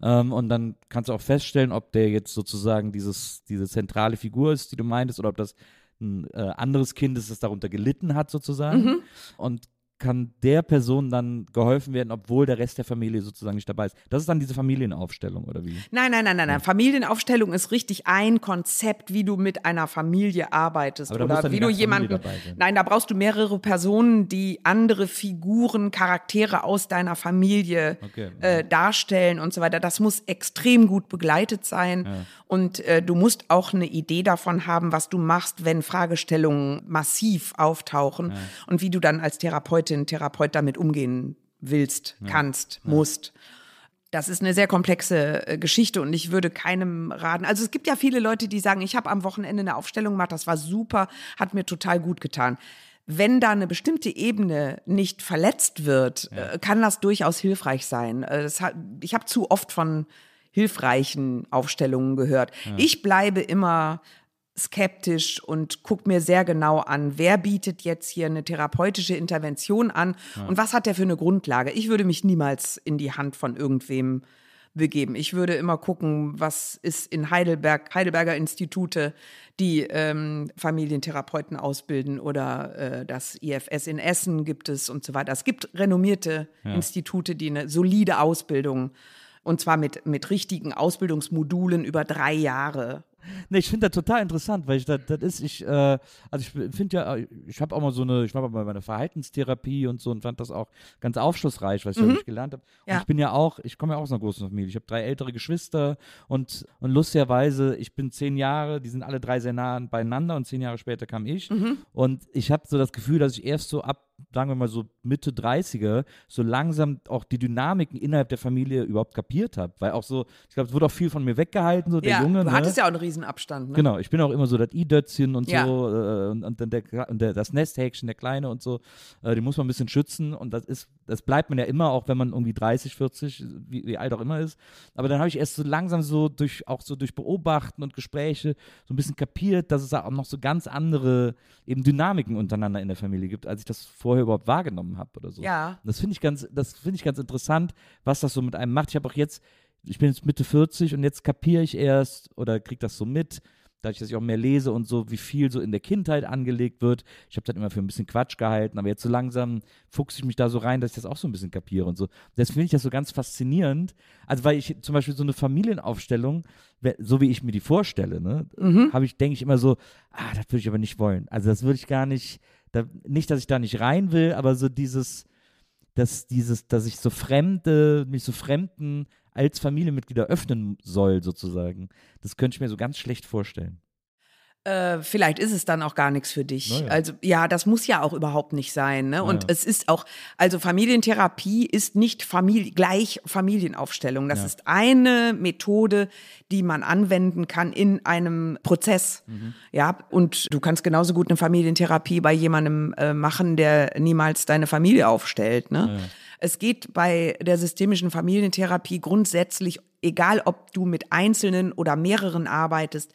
ähm, und dann kannst du auch feststellen, ob der jetzt sozusagen dieses, diese zentrale Figur ist, die du meintest, oder ob das ein äh, anderes Kind ist, das darunter gelitten hat sozusagen. Mhm. Und kann der Person dann geholfen werden, obwohl der Rest der Familie sozusagen nicht dabei ist. Das ist dann diese Familienaufstellung, oder wie? Nein, nein, nein, nein. Ja. Familienaufstellung ist richtig ein Konzept, wie du mit einer Familie arbeitest. Oder wie du jemanden. Nein, da brauchst du mehrere Personen, die andere Figuren, Charaktere aus deiner Familie okay. äh, darstellen und so weiter. Das muss extrem gut begleitet sein. Ja. Und äh, du musst auch eine Idee davon haben, was du machst, wenn Fragestellungen massiv auftauchen ja. und wie du dann als Therapeutin, Therapeut damit umgehen willst, ja. kannst, ja. musst. Das ist eine sehr komplexe äh, Geschichte und ich würde keinem raten. Also es gibt ja viele Leute, die sagen, ich habe am Wochenende eine Aufstellung gemacht, das war super, hat mir total gut getan wenn da eine bestimmte Ebene nicht verletzt wird, ja. Äh, kann das durchaus hilfreich sein. Äh, hat, ich habe zu oft von hilfreichen Aufstellungen gehört. Ja. Ich bleibe immer skeptisch und gucke mir sehr genau an, wer bietet jetzt hier eine therapeutische Intervention an ja. und was hat der für eine Grundlage. Ich würde mich niemals in die Hand von irgendwem begeben. Ich würde immer gucken, was ist in Heidelberg, Heidelberger Institute, die ähm, Familientherapeuten ausbilden oder äh, das IFS in Essen gibt es und so weiter. Es gibt renommierte ja. Institute, die eine solide Ausbildung und zwar mit, mit richtigen Ausbildungsmodulen über drei Jahre. Nee, ich finde das total interessant, weil ich das, das ist, ich, äh, also ich finde ja, ich habe auch mal so eine, ich mache mal meine Verhaltenstherapie und so und fand das auch ganz aufschlussreich, was ich mhm. gelernt habe. Ja. ich bin ja auch, ich komme ja auch aus einer großen Familie. Ich habe drei ältere Geschwister und, und lustigerweise, ich bin zehn Jahre, die sind alle drei sehr nah beieinander und zehn Jahre später kam ich. Mhm. Und ich habe so das Gefühl, dass ich erst so ab sagen wir mal so Mitte 30er, so langsam auch die Dynamiken innerhalb der Familie überhaupt kapiert habe. Weil auch so, ich glaube, es wurde auch viel von mir weggehalten, so der ja, Junge. Du ne? hattest ja auch einen Riesenabstand, ne? Genau, ich bin auch immer so das I-Dötzchen und ja. so äh, und, und, der, und der, das Nesthäkchen, der Kleine und so, äh, die muss man ein bisschen schützen und das ist, das bleibt man ja immer, auch wenn man irgendwie 30, 40, wie, wie alt auch immer ist. Aber dann habe ich erst so langsam so durch, auch so durch Beobachten und Gespräche so ein bisschen kapiert, dass es auch noch so ganz andere eben Dynamiken untereinander in der Familie gibt, als ich das vorher überhaupt wahrgenommen habe oder so. Ja. das finde ich ganz, das finde ich ganz interessant, was das so mit einem macht. Ich habe auch jetzt, ich bin jetzt Mitte 40 und jetzt kapiere ich erst oder kriege das so mit, dadurch, dass ich auch mehr lese und so, wie viel so in der Kindheit angelegt wird. Ich habe das immer für ein bisschen Quatsch gehalten, aber jetzt so langsam fuchse ich mich da so rein, dass ich das auch so ein bisschen kapiere und so. Das finde ich das so ganz faszinierend. Also, weil ich zum Beispiel so eine Familienaufstellung, so wie ich mir die vorstelle, ne, mhm. habe ich, denke ich immer so, ah, das würde ich aber nicht wollen. Also, das würde ich gar nicht, da, nicht, dass ich da nicht rein will, aber so dieses, dass dieses, dass ich so Fremde, mich so Fremden als Familienmitglieder öffnen soll, sozusagen. Das könnte ich mir so ganz schlecht vorstellen. Äh, vielleicht ist es dann auch gar nichts für dich. Naja. Also ja, das muss ja auch überhaupt nicht sein. Ne? Und naja. es ist auch, also Familientherapie ist nicht Familie, gleich Familienaufstellung. Das ja. ist eine Methode, die man anwenden kann in einem Prozess. Mhm. Ja, und du kannst genauso gut eine Familientherapie bei jemandem äh, machen, der niemals deine Familie aufstellt. Ne? Es geht bei der systemischen Familientherapie grundsätzlich, egal ob du mit Einzelnen oder mehreren arbeitest,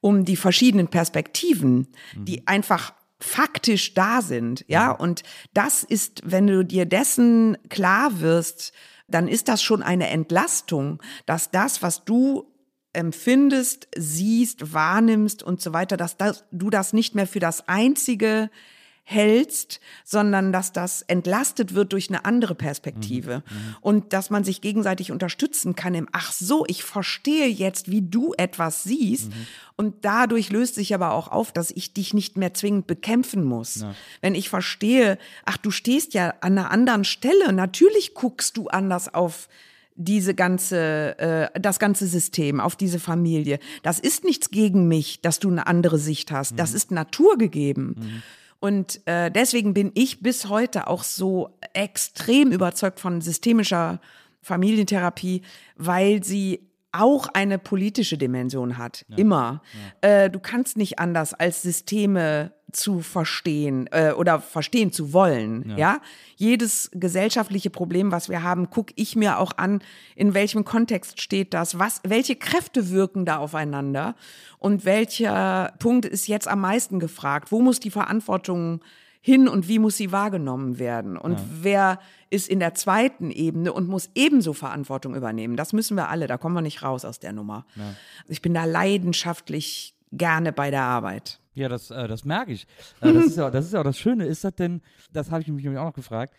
um die verschiedenen Perspektiven, mhm. die einfach faktisch da sind, ja. Mhm. Und das ist, wenn du dir dessen klar wirst, dann ist das schon eine Entlastung, dass das, was du empfindest, siehst, wahrnimmst und so weiter, dass das, du das nicht mehr für das einzige hältst, sondern dass das entlastet wird durch eine andere Perspektive mhm, mhm. und dass man sich gegenseitig unterstützen kann im Ach so, ich verstehe jetzt, wie du etwas siehst mhm. und dadurch löst sich aber auch auf, dass ich dich nicht mehr zwingend bekämpfen muss. Ja. Wenn ich verstehe, ach du stehst ja an einer anderen Stelle, natürlich guckst du anders auf diese ganze, äh, das ganze System, auf diese Familie. Das ist nichts gegen mich, dass du eine andere Sicht hast. Mhm. Das ist naturgegeben. Mhm. Und äh, deswegen bin ich bis heute auch so extrem überzeugt von systemischer Familientherapie, weil sie auch eine politische Dimension hat. Ja. Immer. Ja. Äh, du kannst nicht anders als Systeme zu verstehen äh, oder verstehen zu wollen. Ja. ja. jedes gesellschaftliche Problem, was wir haben, gucke ich mir auch an, in welchem Kontext steht das, was, welche Kräfte wirken da aufeinander und welcher Punkt ist jetzt am meisten gefragt? Wo muss die Verantwortung hin und wie muss sie wahrgenommen werden? Und ja. wer ist in der zweiten Ebene und muss ebenso Verantwortung übernehmen? Das müssen wir alle, da kommen wir nicht raus aus der Nummer. Ja. Ich bin da leidenschaftlich gerne bei der Arbeit. Ja, das, äh, das merke ich. Äh, das, ist ja, das ist ja auch das Schöne. Ist das denn, das habe ich mich auch noch gefragt,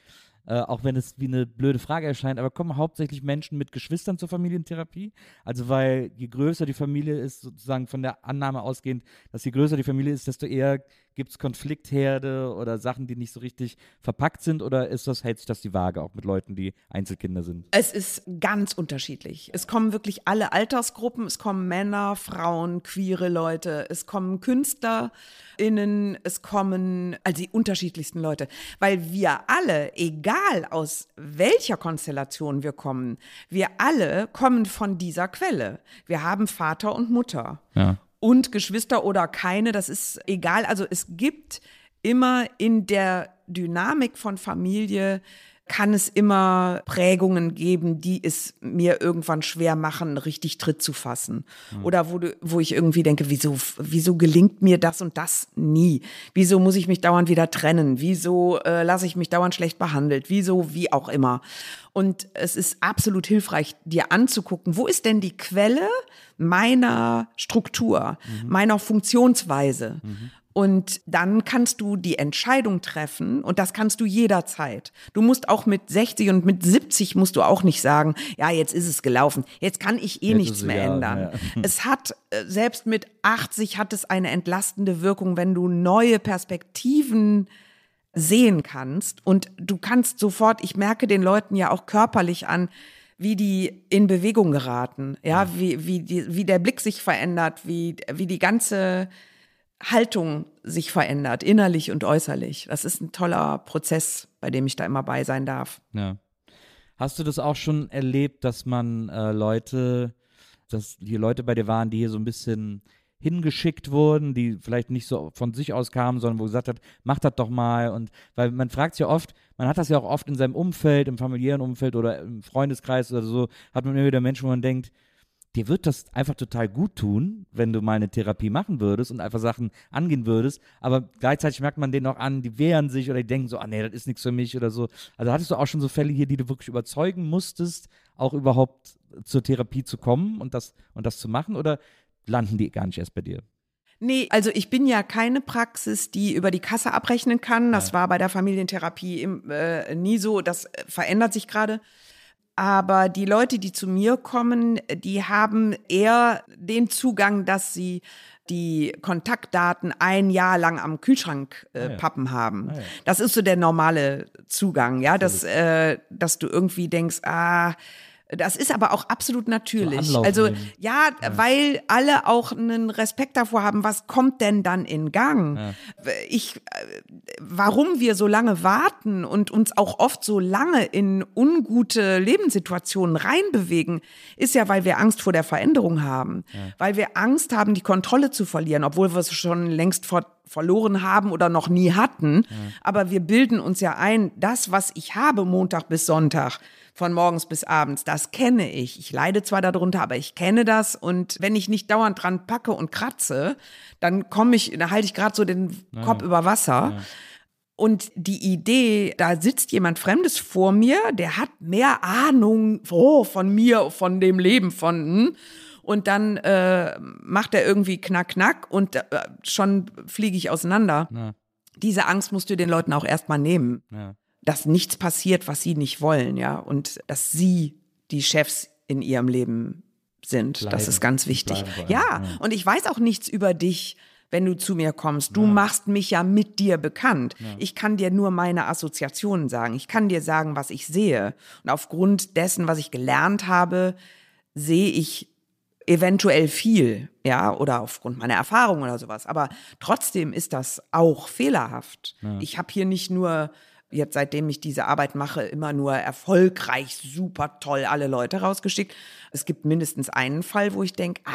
äh, auch wenn es wie eine blöde Frage erscheint, aber kommen hauptsächlich Menschen mit Geschwistern zur Familientherapie? Also weil je größer die Familie ist, sozusagen von der Annahme ausgehend, dass je größer die Familie ist, desto eher Gibt es Konfliktherde oder Sachen, die nicht so richtig verpackt sind? Oder ist das, hält sich das die Waage auch mit Leuten, die Einzelkinder sind? Es ist ganz unterschiedlich. Es kommen wirklich alle Altersgruppen. Es kommen Männer, Frauen, queere Leute. Es kommen KünstlerInnen. Es kommen also die unterschiedlichsten Leute. Weil wir alle, egal aus welcher Konstellation wir kommen, wir alle kommen von dieser Quelle. Wir haben Vater und Mutter. Ja und Geschwister oder keine, das ist egal. Also es gibt immer in der Dynamik von Familie kann es immer Prägungen geben, die es mir irgendwann schwer machen, richtig Tritt zu fassen. Mhm. Oder wo, du, wo ich irgendwie denke, wieso, wieso gelingt mir das und das nie? Wieso muss ich mich dauernd wieder trennen? Wieso äh, lasse ich mich dauernd schlecht behandelt? Wieso, wie auch immer. Und es ist absolut hilfreich, dir anzugucken, wo ist denn die Quelle meiner Struktur, mhm. meiner Funktionsweise? Mhm. Und dann kannst du die Entscheidung treffen und das kannst du jederzeit. Du musst auch mit 60 und mit 70 musst du auch nicht sagen, ja, jetzt ist es gelaufen. Jetzt kann ich eh jetzt nichts mehr egal, ändern. Ja. Es hat, äh, selbst mit 80 hat es eine entlastende Wirkung, wenn du neue Perspektiven sehen kannst und du kannst sofort, ich merke den Leuten ja auch körperlich an, wie die in Bewegung geraten, ja, wie, wie, die, wie der Blick sich verändert, wie, wie die ganze Haltung sich verändert, innerlich und äußerlich. Das ist ein toller Prozess, bei dem ich da immer bei sein darf. Ja. Hast du das auch schon erlebt, dass man äh, Leute, dass hier Leute bei dir waren, die hier so ein bisschen hingeschickt wurden, die vielleicht nicht so von sich aus kamen, sondern wo gesagt hat, mach das doch mal. Und weil man fragt ja oft, man hat das ja auch oft in seinem Umfeld, im familiären Umfeld oder im Freundeskreis oder so, hat man immer wieder Menschen, wo man denkt, dir wird das einfach total gut tun, wenn du mal eine Therapie machen würdest und einfach Sachen angehen würdest. Aber gleichzeitig merkt man denen auch an, die wehren sich oder die denken so, ah nee, das ist nichts für mich oder so. Also hattest du auch schon so Fälle hier, die du wirklich überzeugen musstest, auch überhaupt zur Therapie zu kommen und das, und das zu machen? Oder landen die gar nicht erst bei dir? Nee, also ich bin ja keine Praxis, die über die Kasse abrechnen kann. Das ja. war bei der Familientherapie im, äh, nie so. Das äh, verändert sich gerade. Aber die Leute, die zu mir kommen, die haben eher den Zugang, dass sie die Kontaktdaten ein Jahr lang am Kühlschrank äh, ah ja. pappen haben. Ah ja. Das ist so der normale Zugang, ja, dass, äh, dass du irgendwie denkst, ah, das ist aber auch absolut natürlich. So also ja, ja, weil alle auch einen Respekt davor haben, was kommt denn dann in Gang? Ja. Ich, warum wir so lange warten und uns auch oft so lange in ungute Lebenssituationen reinbewegen, ist ja, weil wir Angst vor der Veränderung haben, ja. weil wir Angst haben, die Kontrolle zu verlieren, obwohl wir es schon längst vor verloren haben oder noch nie hatten. Aber wir bilden uns ja ein, das, was ich habe Montag bis Sonntag, von morgens bis abends. Das kenne ich. Ich leide zwar darunter, aber ich kenne das. Und wenn ich nicht dauernd dran packe und kratze, dann komme ich, da halte ich gerade so den naja. Kopf über Wasser. Ja. Und die Idee, da sitzt jemand Fremdes vor mir, der hat mehr Ahnung oh, von mir, von dem Leben, von, hm, und dann äh, macht er irgendwie knack, knack und äh, schon fliege ich auseinander. Ja. Diese Angst musst du den Leuten auch erstmal nehmen, Ja. Dass nichts passiert, was sie nicht wollen, ja, und dass sie die Chefs in ihrem Leben sind. das Bleiben. ist ganz wichtig. Bleiben Ja, ja. und ich weiß auch nichts über dich. Wenn du zu mir kommst, du machst mich ja mit dir bekannt. Ich kann dir nur meine Assoziationen sagen. Ich kann dir sagen, was ich sehe. Und aufgrund dessen, was ich gelernt habe, sehe ich eventuell viel, ja, oder aufgrund meiner Erfahrung oder sowas. Aber trotzdem ist das auch fehlerhaft. Ich habe hier nicht nur jetzt seitdem ich diese Arbeit mache, immer nur erfolgreich, super toll alle Leute rausgeschickt. Es gibt mindestens einen Fall, wo ich denke, ah,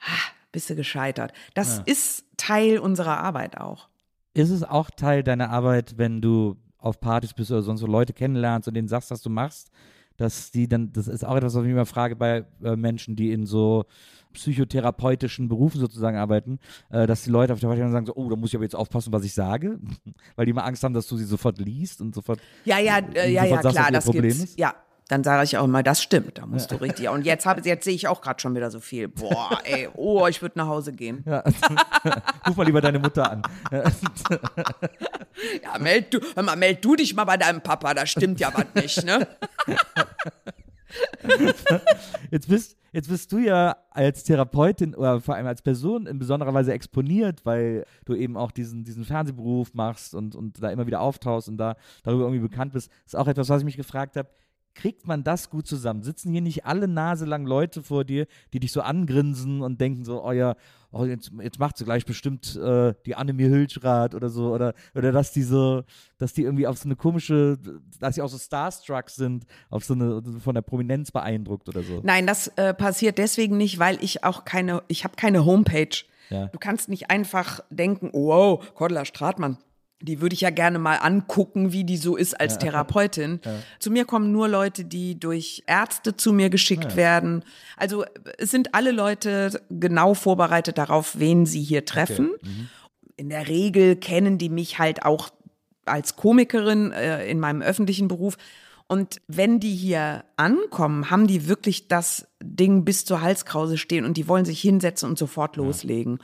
ah, bist du gescheitert. Das ist Teil unserer Arbeit auch. Ist es auch Teil deiner Arbeit, wenn du auf Partys bist oder sonst so Leute kennenlernst und denen sagst, was du machst, dass die dann, das ist auch etwas, was ich immer frage bei äh, Menschen, die in so psychotherapeutischen Berufen sozusagen arbeiten, äh, dass die Leute auf der Party dann sagen so, oh, da muss ich aber jetzt aufpassen, was ich sage, weil die immer Angst haben, dass du sie sofort liest und sofort Ja, ja, äh, ja, ja, sagst, klar, das Problem gibt's. ist? Ja, dann sage ich auch immer, das stimmt, da musst du richtig. Und jetzt, hab, jetzt sehe ich auch gerade schon wieder so viel. Boah, ey, oh, ich würde nach Hause gehen. Ja. Ruf mal lieber deine Mutter an. Ja, meld du, hör mal, meld du dich mal bei deinem Papa, da stimmt ja was nicht, ne? Jetzt bist, jetzt bist du ja als Therapeutin oder vor allem als Person in besonderer Weise exponiert, weil du eben auch diesen, diesen Fernsehberuf machst und, und da immer wieder auftauchst und da darüber irgendwie bekannt bist. Das ist auch etwas, was ich mich gefragt habe. Kriegt man das gut zusammen? Sitzen hier nicht alle naselang Leute vor dir, die dich so angrinsen und denken so, oh ja, oh, jetzt, jetzt macht sie gleich bestimmt äh, die Annemie Hülschrath oder so, oder, oder dass die so, dass die irgendwie auf so eine komische, dass sie auch so starstruck sind, auf so eine, von der Prominenz beeindruckt oder so. Nein, das äh, passiert deswegen nicht, weil ich auch keine, ich habe keine Homepage. Ja. Du kannst nicht einfach denken, oh, wow, Cordula Stratmann, die würde ich ja gerne mal angucken, wie die so ist als Therapeutin. Zu mir kommen nur Leute, die durch Ärzte zu mir geschickt werden. Also es sind alle Leute genau vorbereitet darauf, wen sie hier treffen. In der Regel kennen die mich halt auch als Komikerin äh, in meinem öffentlichen Beruf. Und wenn die hier ankommen, haben die wirklich das Ding bis zur Halskrause stehen und die wollen sich hinsetzen und sofort loslegen.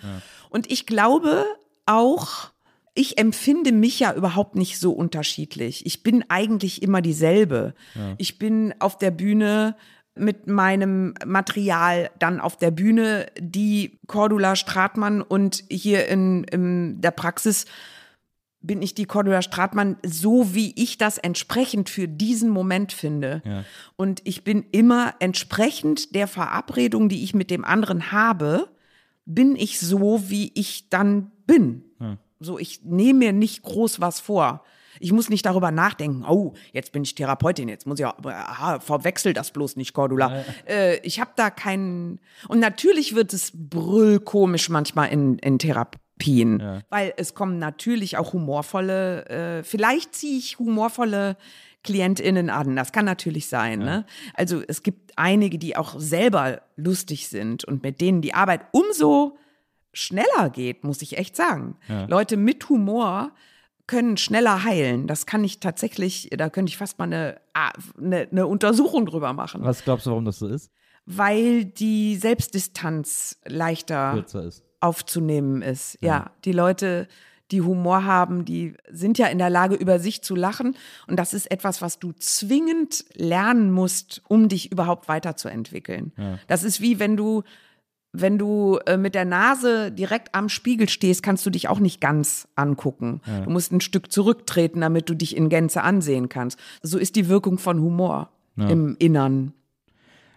Und ich glaube auch, ich empfinde mich ja überhaupt nicht so unterschiedlich. Ich bin eigentlich immer dieselbe. Ich bin auf der Bühne mit meinem Material dann auf der Bühne, die Cordula Stratmann und hier in, in der Praxis bin ich die Cordula Stratmann so, wie ich das entsprechend für diesen Moment finde. Ja. Und ich bin immer entsprechend der Verabredung, die ich mit dem anderen habe, bin ich so, wie ich dann bin. So, ich nehme mir nicht groß was vor. Ich muss nicht darüber nachdenken, oh, jetzt bin ich Therapeutin, jetzt muss ich auch, aha, verwechsel das bloß nicht, Cordula. Äh, ich habe da keinen. Und natürlich wird es brüllkomisch manchmal in, in Therapien, weil es kommen natürlich auch humorvolle, äh, vielleicht ziehe ich humorvolle KlientInnen an. Das kann natürlich sein. Ne? Also es gibt einige, die auch selber lustig sind und mit denen die Arbeit umso schneller geht, muss ich echt sagen. Leute mit Humor können schneller heilen. Das kann ich tatsächlich, da könnte ich fast mal eine, ah, eine, eine Untersuchung drüber machen. Was glaubst du, warum das so ist? Weil die Selbstdistanz leichter ist. aufzunehmen ist. Ja, die Leute, die Humor haben, die sind ja in der Lage, über sich zu lachen. Und das ist etwas, was du zwingend lernen musst, um dich überhaupt weiterzuentwickeln. Das ist wie wenn du wenn du äh, mit der Nase direkt am Spiegel stehst, kannst du dich auch nicht ganz angucken. Du musst ein Stück zurücktreten, damit du dich in Gänze ansehen kannst. So ist die Wirkung von Humor im Innern.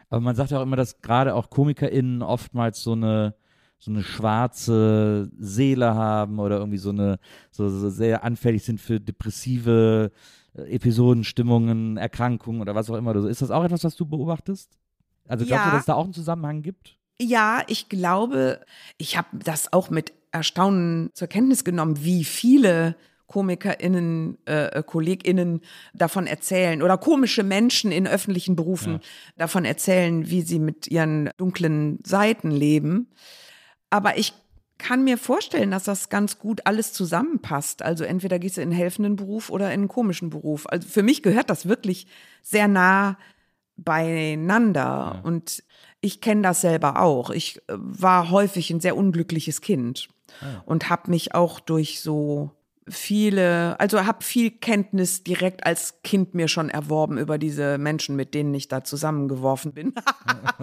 Aber man sagt ja auch immer, dass gerade auch KomikerInnen oftmals so eine, so eine schwarze Seele haben oder irgendwie so eine, so, so sehr anfällig sind für depressive äh, Episoden, Stimmungen, Erkrankungen oder was auch immer. Ist das auch etwas, was du beobachtest? Also glaubst Ja. du, dass es da auch einen Zusammenhang gibt? Ja, ich glaube, ich habe das auch mit Erstaunen zur Kenntnis genommen, wie viele KomikerInnen, äh, KollegInnen davon erzählen oder komische Menschen in öffentlichen Berufen davon erzählen, wie sie mit ihren dunklen Seiten leben. Aber ich kann mir vorstellen, dass das ganz gut alles zusammenpasst. Also entweder gehst du in einen helfenden Beruf oder in einen komischen Beruf. Also für mich gehört das wirklich sehr nah beieinander. Und ich kenne das selber auch. Ich äh, war häufig ein sehr unglückliches Kind und habe mich auch durch so viele, also habe viel Kenntnis direkt als Kind mir schon erworben über diese Menschen, mit denen ich da zusammengeworfen bin.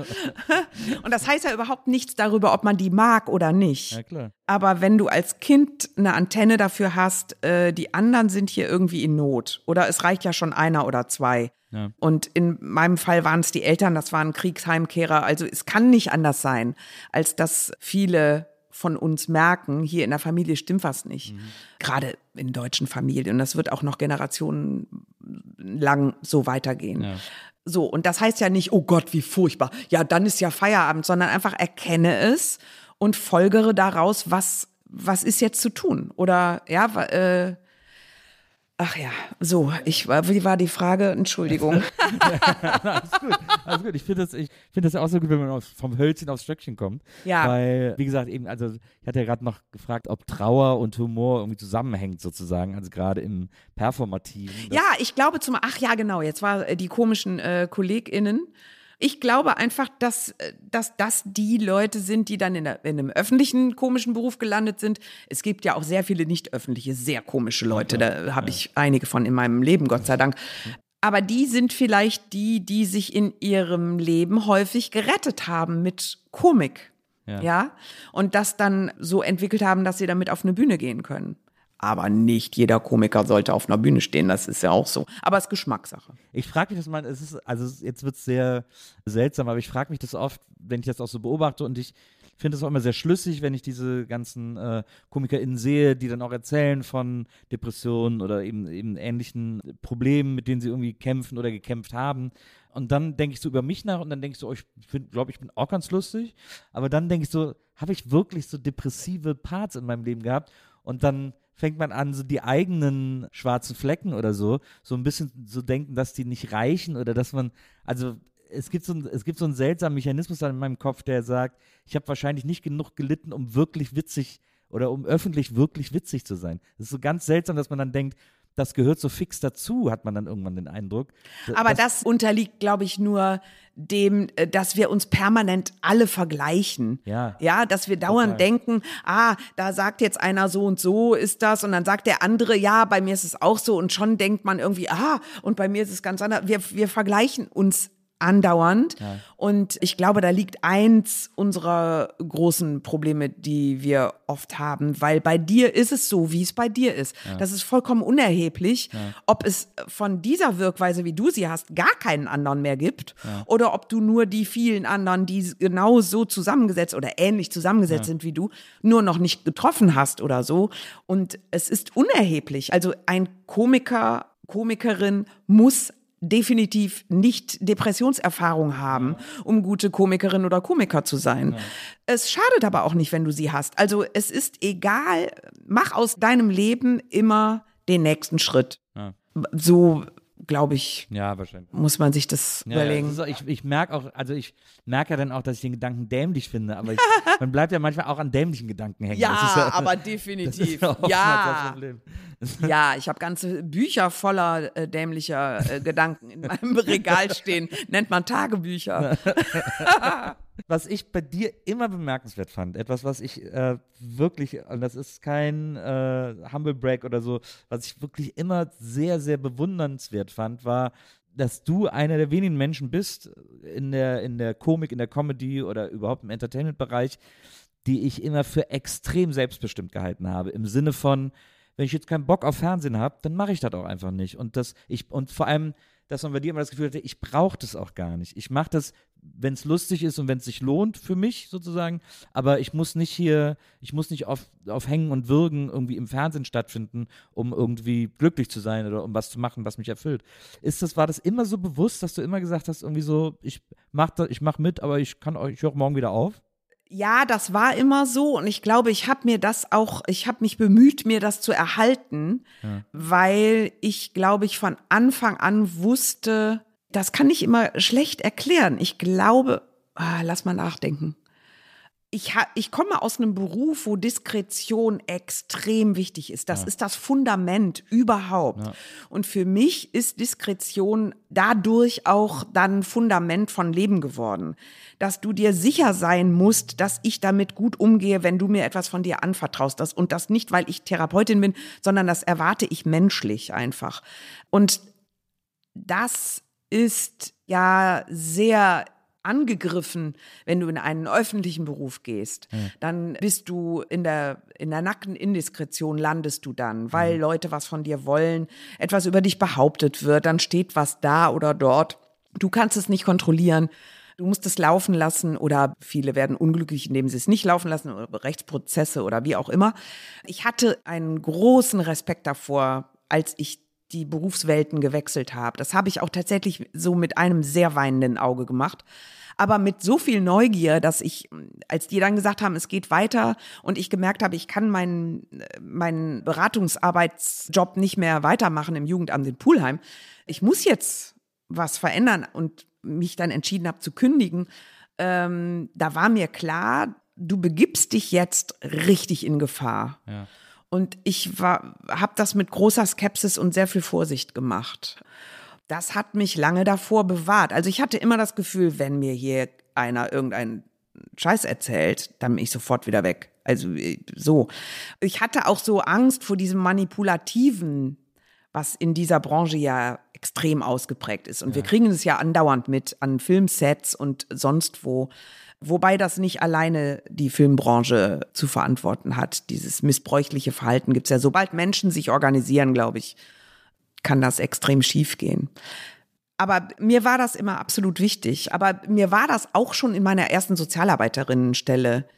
und das heißt ja überhaupt nichts darüber, ob man die mag oder nicht. Ja. Aber wenn du als Kind eine Antenne dafür hast, äh, die anderen sind hier irgendwie in Not oder es reicht ja schon einer oder zwei. Ja. Und in meinem Fall waren es die Eltern, das waren Kriegsheimkehrer. Also es kann nicht anders sein, als dass viele von uns merken, hier in der Familie stimmt was nicht. Gerade in deutschen Familien. Und das wird auch noch generationenlang so weitergehen. Ja. So, und das heißt ja nicht, oh Gott, wie furchtbar. Ja, dann ist ja Feierabend, sondern einfach erkenne es und folgere daraus, was, was ist jetzt zu tun? Oder, ja, äh, ach ja, so, ich, war- wie war die Frage? Entschuldigung. alles gut, alles gut. Ich finde das, ich finde das ja auch so gut, wenn man aus, vom Hölzchen aufs Stöckchen kommt. Ja. Weil, wie gesagt, eben, also ich hatte ja gerade noch gefragt, ob Trauer und Humor irgendwie zusammenhängt sozusagen, also gerade im Performativen. Ja, ich glaube zum, ach ja, genau, jetzt war äh, die komischen äh, KollegInnen. Ich glaube einfach, dass, äh, dass das die Leute sind, die dann in, der, in einem öffentlichen komischen Beruf gelandet sind. Es gibt ja auch sehr viele nicht öffentliche, sehr komische Leute. Da habe ich einige von in meinem Leben, Gott sei Dank. Aber die sind vielleicht die, die sich in ihrem Leben häufig gerettet haben mit Komik. Ja. ja? Und das dann so entwickelt haben, dass sie damit auf eine Bühne gehen können. Aber nicht jeder Komiker sollte auf einer Bühne stehen, das ist ja auch so. Aber es ist Geschmackssache. Ich frage mich das mal, es ist, also jetzt wird es sehr seltsam, aber ich frage mich das oft, wenn ich das auch so beobachte und ich finde es auch immer sehr schlüssig, wenn ich diese ganzen äh, KomikerInnen sehe, die dann auch erzählen von Depressionen oder eben, eben ähnlichen Problemen, mit denen sie irgendwie kämpfen oder gekämpft haben. Und dann denke ich so über mich nach und dann denke ich so, oh, ich glaube, ich bin auch ganz lustig. Aber dann denke ich so, habe ich wirklich so depressive Parts in meinem Leben gehabt? Und dann fängt man an, so die eigenen schwarzen Flecken oder so, so ein bisschen so denken, dass die nicht reichen oder dass man, also es gibt so, ein, es gibt so einen seltsamen Mechanismus in meinem Kopf, der sagt, ich habe wahrscheinlich nicht genug gelitten, um wirklich witzig oder um öffentlich wirklich witzig zu sein. Das ist so ganz seltsam, dass man dann denkt, das gehört so fix dazu, hat man dann irgendwann den Eindruck. Aber das, unterliegt, glaube ich, nur dem, äh, dass wir uns permanent alle vergleichen. Ja. Ja, dass wir dauernd Total. denken, ah, da sagt jetzt einer so und so ist das und dann sagt der andere, ja, bei mir ist es auch so und schon denkt man irgendwie, ah, und bei mir ist es ganz anders. Wir, wir vergleichen uns andauernd. Und ich glaube, da liegt eins unserer großen Probleme, die wir oft haben, weil bei dir ist es so, wie es bei dir ist. Das ist vollkommen unerheblich, ob es von dieser Wirkweise, wie du sie hast, gar keinen anderen mehr gibt oder ob du nur die vielen anderen, die genau so zusammengesetzt oder ähnlich zusammengesetzt sind wie du, nur noch nicht getroffen hast oder so. Und es ist unerheblich. Also ein Komiker, Komikerin muss definitiv nicht Depressionserfahrung haben, um gute Komikerin oder Komiker zu sein. Es schadet aber auch nicht, wenn du sie hast. Also es ist egal, mach aus deinem Leben immer den nächsten Schritt. Ja. So, glaube ich, ja, wahrscheinlich. muss man sich das Ja, überlegen. Ja, das auch- ich ich merke auch, also ich merke ja dann auch, dass ich den Gedanken dämlich finde, aber ich, man bleibt ja manchmal auch an dämlichen Gedanken hängen. ja, aber definitiv. ja ja, ich habe ganze Bücher voller äh, dämlicher äh, Gedanken in meinem Regal stehen. Nennt man Tagebücher. Was ich bei dir immer bemerkenswert fand, etwas, was ich äh, wirklich, und das ist kein äh, Humble Break oder so, was ich wirklich immer sehr, sehr bewundernswert fand, war, dass du einer der wenigen Menschen bist in der, in der Komik, in der Comedy oder überhaupt im Entertainment-Bereich, die ich immer für extrem selbstbestimmt gehalten habe. Im Sinne von, wenn ich jetzt keinen Bock auf Fernsehen habe, dann mache ich das auch einfach nicht. Und das, ich, und vor allem, dass man bei dir immer das Gefühl hatte, ich brauche das auch gar nicht. Ich mache das, wenn es lustig ist und wenn es sich lohnt für mich sozusagen, aber ich muss nicht hier, ich muss nicht auf, auf Hängen und Würgen irgendwie im Fernsehen stattfinden, um irgendwie glücklich zu sein oder um was zu machen, was mich erfüllt. Ist das, war das immer so bewusst, dass du immer gesagt hast, irgendwie so, ich mach da, ich mach mit, aber ich kann euch, ich höre morgen wieder auf? Ja, das war immer so und ich glaube, ich habe mir das auch, ich habe mich bemüht, mir das zu erhalten, weil ich glaube ich von Anfang an wusste, das kann ich immer schlecht erklären. Ich glaube, ah, lass mal nachdenken. ich, ha, ich komme aus einem Beruf, wo Diskretion extrem wichtig ist. Das ja. ist das Fundament überhaupt. Ja. Und für mich ist Diskretion dadurch auch dann Fundament von Leben geworden. Dass du dir sicher sein musst, dass ich damit gut umgehe, wenn du mir etwas von dir anvertraust. Das, und das nicht, weil ich Therapeutin bin, sondern das erwarte ich menschlich einfach. Und das ist ja sehr angegriffen, wenn du in einen öffentlichen Beruf gehst. Ja. Dann bist du in der, in der nackten Indiskretion landest du dann, weil mhm. Leute was von dir wollen, etwas über dich behauptet wird, dann steht was da oder dort. Du kannst es nicht kontrollieren. Du musst es laufen lassen oder viele werden unglücklich, indem sie es nicht laufen lassen oder Rechtsprozesse oder wie auch immer. Ich hatte einen großen Respekt davor, als ich die Berufswelten gewechselt habe. Das habe ich auch tatsächlich so mit einem sehr weinenden Auge gemacht. Aber mit so viel Neugier, dass ich, als die dann gesagt haben, es geht weiter und ich gemerkt habe, ich kann meinen, meinen Beratungsarbeitsjob nicht mehr weitermachen im Jugendamt in Pulheim. Ich muss jetzt was verändern und mich dann entschieden habe zu kündigen. Ähm, da war mir klar, du begibst dich jetzt richtig in Gefahr. Ja. Und ich war, habe das mit großer Skepsis und sehr viel Vorsicht gemacht. Das hat mich lange davor bewahrt. Also ich hatte immer das Gefühl, wenn mir hier einer irgendeinen Scheiß erzählt, dann bin ich sofort wieder weg. Also äh, so. Ich hatte auch so Angst vor diesem manipulativen, was in dieser Branche ja extrem ausgeprägt ist. Und ja. wir kriegen es ja andauernd mit an Filmsets und sonst wo. Wobei das nicht alleine die Filmbranche zu verantworten hat. Dieses missbräuchliche Verhalten gibt es ja. Sobald Menschen sich organisieren, glaube ich, kann das extrem schief gehen. Aber mir war das immer absolut wichtig. Aber mir war das auch schon in meiner ersten Sozialarbeiterinnenstelle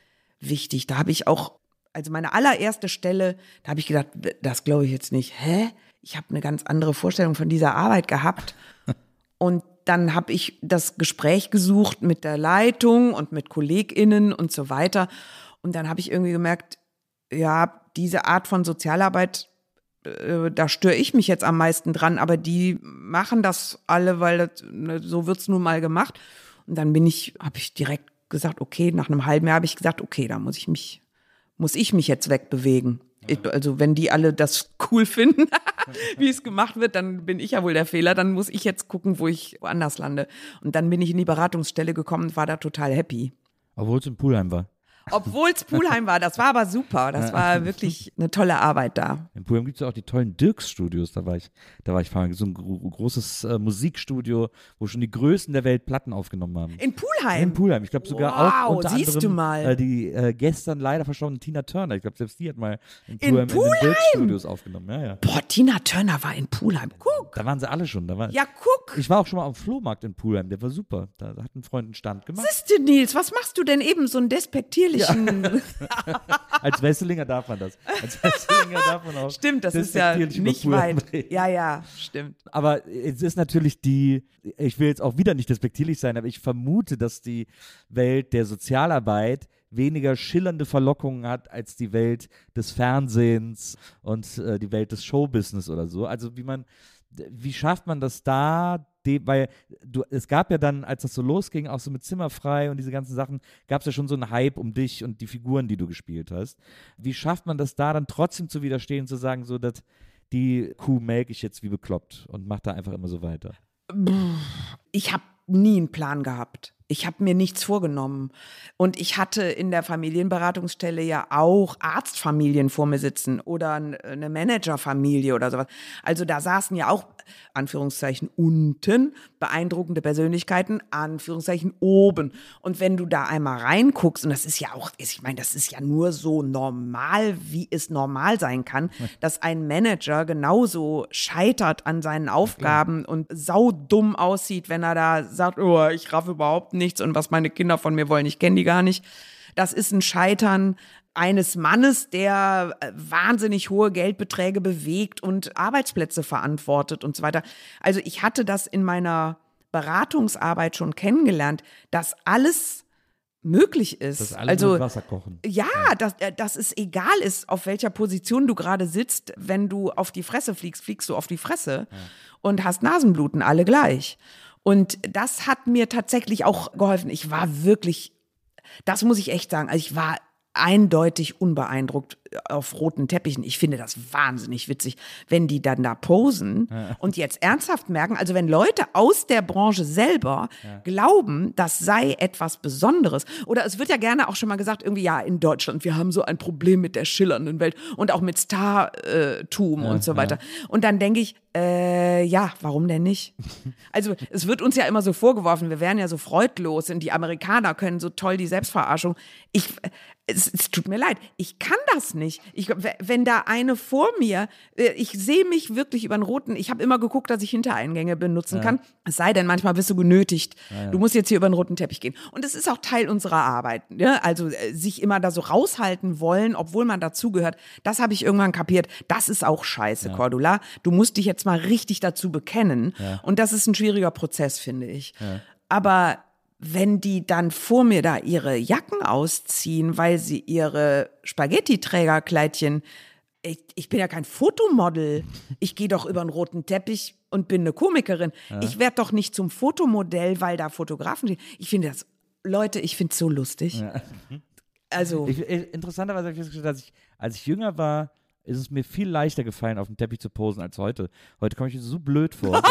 wichtig. Da habe ich auch, also meine allererste Stelle, da habe ich gedacht, das glaube ich jetzt nicht. Hä? Ich habe eine ganz andere Vorstellung von dieser Arbeit gehabt. Und dann habe ich das Gespräch gesucht mit der Leitung und mit KollegInnen und so weiter. Und dann habe ich irgendwie gemerkt, ja, diese Art von Sozialarbeit, äh, da störe ich mich jetzt am meisten dran, aber die machen das alle, weil das, ne, so wird's nun mal gemacht. Und dann bin ich, habe ich direkt gesagt, okay, nach einem halben Jahr habe ich gesagt, okay, da muss ich mich, muss ich mich jetzt wegbewegen. Also wenn die alle das cool finden, wie es gemacht wird, dann bin ich ja wohl der Fehler. Dann muss ich jetzt gucken, wo ich woanders lande. Und dann bin ich in die Beratungsstelle gekommen und war da total happy. Obwohl es in Pulheim war. Obwohl es Pulheim war. Das war aber super. Das war wirklich eine tolle Arbeit da. In Pulheim gibt es ja auch die tollen Dirks-Studios. Da war ich, da war ich fahren. So ein großes äh, Musikstudio, wo schon die Größten der Welt Platten aufgenommen haben. In Pulheim? In Pulheim. Ich glaube sogar wow, auch unter siehst anderem, du mal. Äh, die äh, gestern leider verstorbene Tina Turner. Ich glaube, selbst die hat mal in Pulheim in, Pulheim? in den Dirks-Studios aufgenommen. Ja, ja. Boah, Tina Turner war in Pulheim. Guck. Da waren sie alle schon. Da war, ja, guck. Ich war auch schon mal am Flohmarkt in Pulheim. Der war super. Da, hat ein Freund einen Stand gemacht. Siehst du, Nils, was machst du denn eben so einen despektierlichen... Ja. Als Wesselinger darf man das. Als Wesselinger darf man auch. Stimmt, das ist ja nicht weit. Ja, ja, stimmt. Aber es ist natürlich die, ich will jetzt auch wieder nicht despektierlich sein, aber ich vermute, dass die Welt der Sozialarbeit weniger schillernde Verlockungen hat als die Welt des Fernsehens und äh, die Welt des Showbusiness oder so. Also wie man, wie schafft man das da, dem, weil du, es gab ja dann, als das so losging, auch so mit Zimmerfrei und diese ganzen Sachen, gab es ja schon so einen Hype um dich und die Figuren, die du gespielt hast. Wie schafft man das da dann trotzdem zu widerstehen, zu sagen, so, dass die Kuh melke ich jetzt wie bekloppt und mach da einfach immer so weiter? Ich habe nie einen Plan gehabt. Ich habe mir nichts vorgenommen. Und ich hatte in der Familienberatungsstelle ja auch Arztfamilien vor mir sitzen oder eine Managerfamilie oder sowas. Also da saßen ja auch, Anführungszeichen, unten beeindruckende Persönlichkeiten, Anführungszeichen, oben. Und wenn du da einmal reinguckst, und das ist ja auch, ich meine, das ist ja nur so normal, wie es normal sein kann, dass ein Manager genauso scheitert an seinen Aufgaben und saudumm aussieht, wenn er da sagt, oh, ich raff überhaupt nichts und was meine Kinder von mir wollen, ich kenne die gar nicht. Das ist ein Scheitern eines Mannes, der äh, wahnsinnig hohe Geldbeträge bewegt und Arbeitsplätze verantwortet und so weiter. Also ich hatte das in meiner Beratungsarbeit schon kennengelernt, dass alles möglich ist. Dass alle also mit Wasser kochen. Ja, Dass, äh, dass es egal ist, auf welcher Position du gerade sitzt, wenn du auf die Fresse fliegst, fliegst du auf die Fresse ja. und hast Nasenbluten, alle gleich. Und das hat mir tatsächlich auch geholfen. Ich war wirklich das muss ich echt sagen. Also ich war eindeutig unbeeindruckt auf roten Teppichen. Ich finde das wahnsinnig witzig, wenn die dann da posen und jetzt ernsthaft merken, also wenn Leute aus der Branche selber glauben, das sei etwas Besonderes. Oder es wird ja gerne auch schon mal gesagt, irgendwie, ja, in Deutschland, wir haben so ein Problem mit der schillernden Welt und auch mit Startum und so weiter. Und dann denke ich, äh, ja, warum denn nicht? Also es wird uns ja immer so vorgeworfen, wir wären ja so freudlos und die Amerikaner können so toll die Selbstverarschung. Ich, es, es tut mir leid, ich kann das nicht. Ich, wenn da eine vor mir, äh, ich sehe mich wirklich über den roten, ich habe immer geguckt, dass ich Hintereingänge benutzen kann. Es sei denn, manchmal bist du genötigt. Du musst jetzt hier über den roten Teppich gehen. Und es ist auch Teil unserer Arbeit. Ne? Also äh, sich immer da so raushalten wollen, obwohl man dazugehört, das habe ich irgendwann kapiert. Das ist auch scheiße, Cordula. Du musst dich jetzt mal richtig dazu bekennen. Und das ist ein schwieriger Prozess, finde ich. Aber wenn die dann vor mir da ihre Jacken ausziehen, weil sie ihre Spaghetti-Trägerkleidchen, ich, ich bin ja kein Fotomodel. Ich gehe doch über einen roten Teppich und bin eine Komikerin. Ich werde doch nicht zum Fotomodell, weil da Fotografen stehen. Ich finde das, Leute, ich finde es so lustig. Also, Ich, interessanterweise habe ich festgestellt, dass ich, als ich jünger war, ist es mir viel leichter gefallen, auf dem Teppich zu posen als heute. Heute komme ich mir so blöd vor.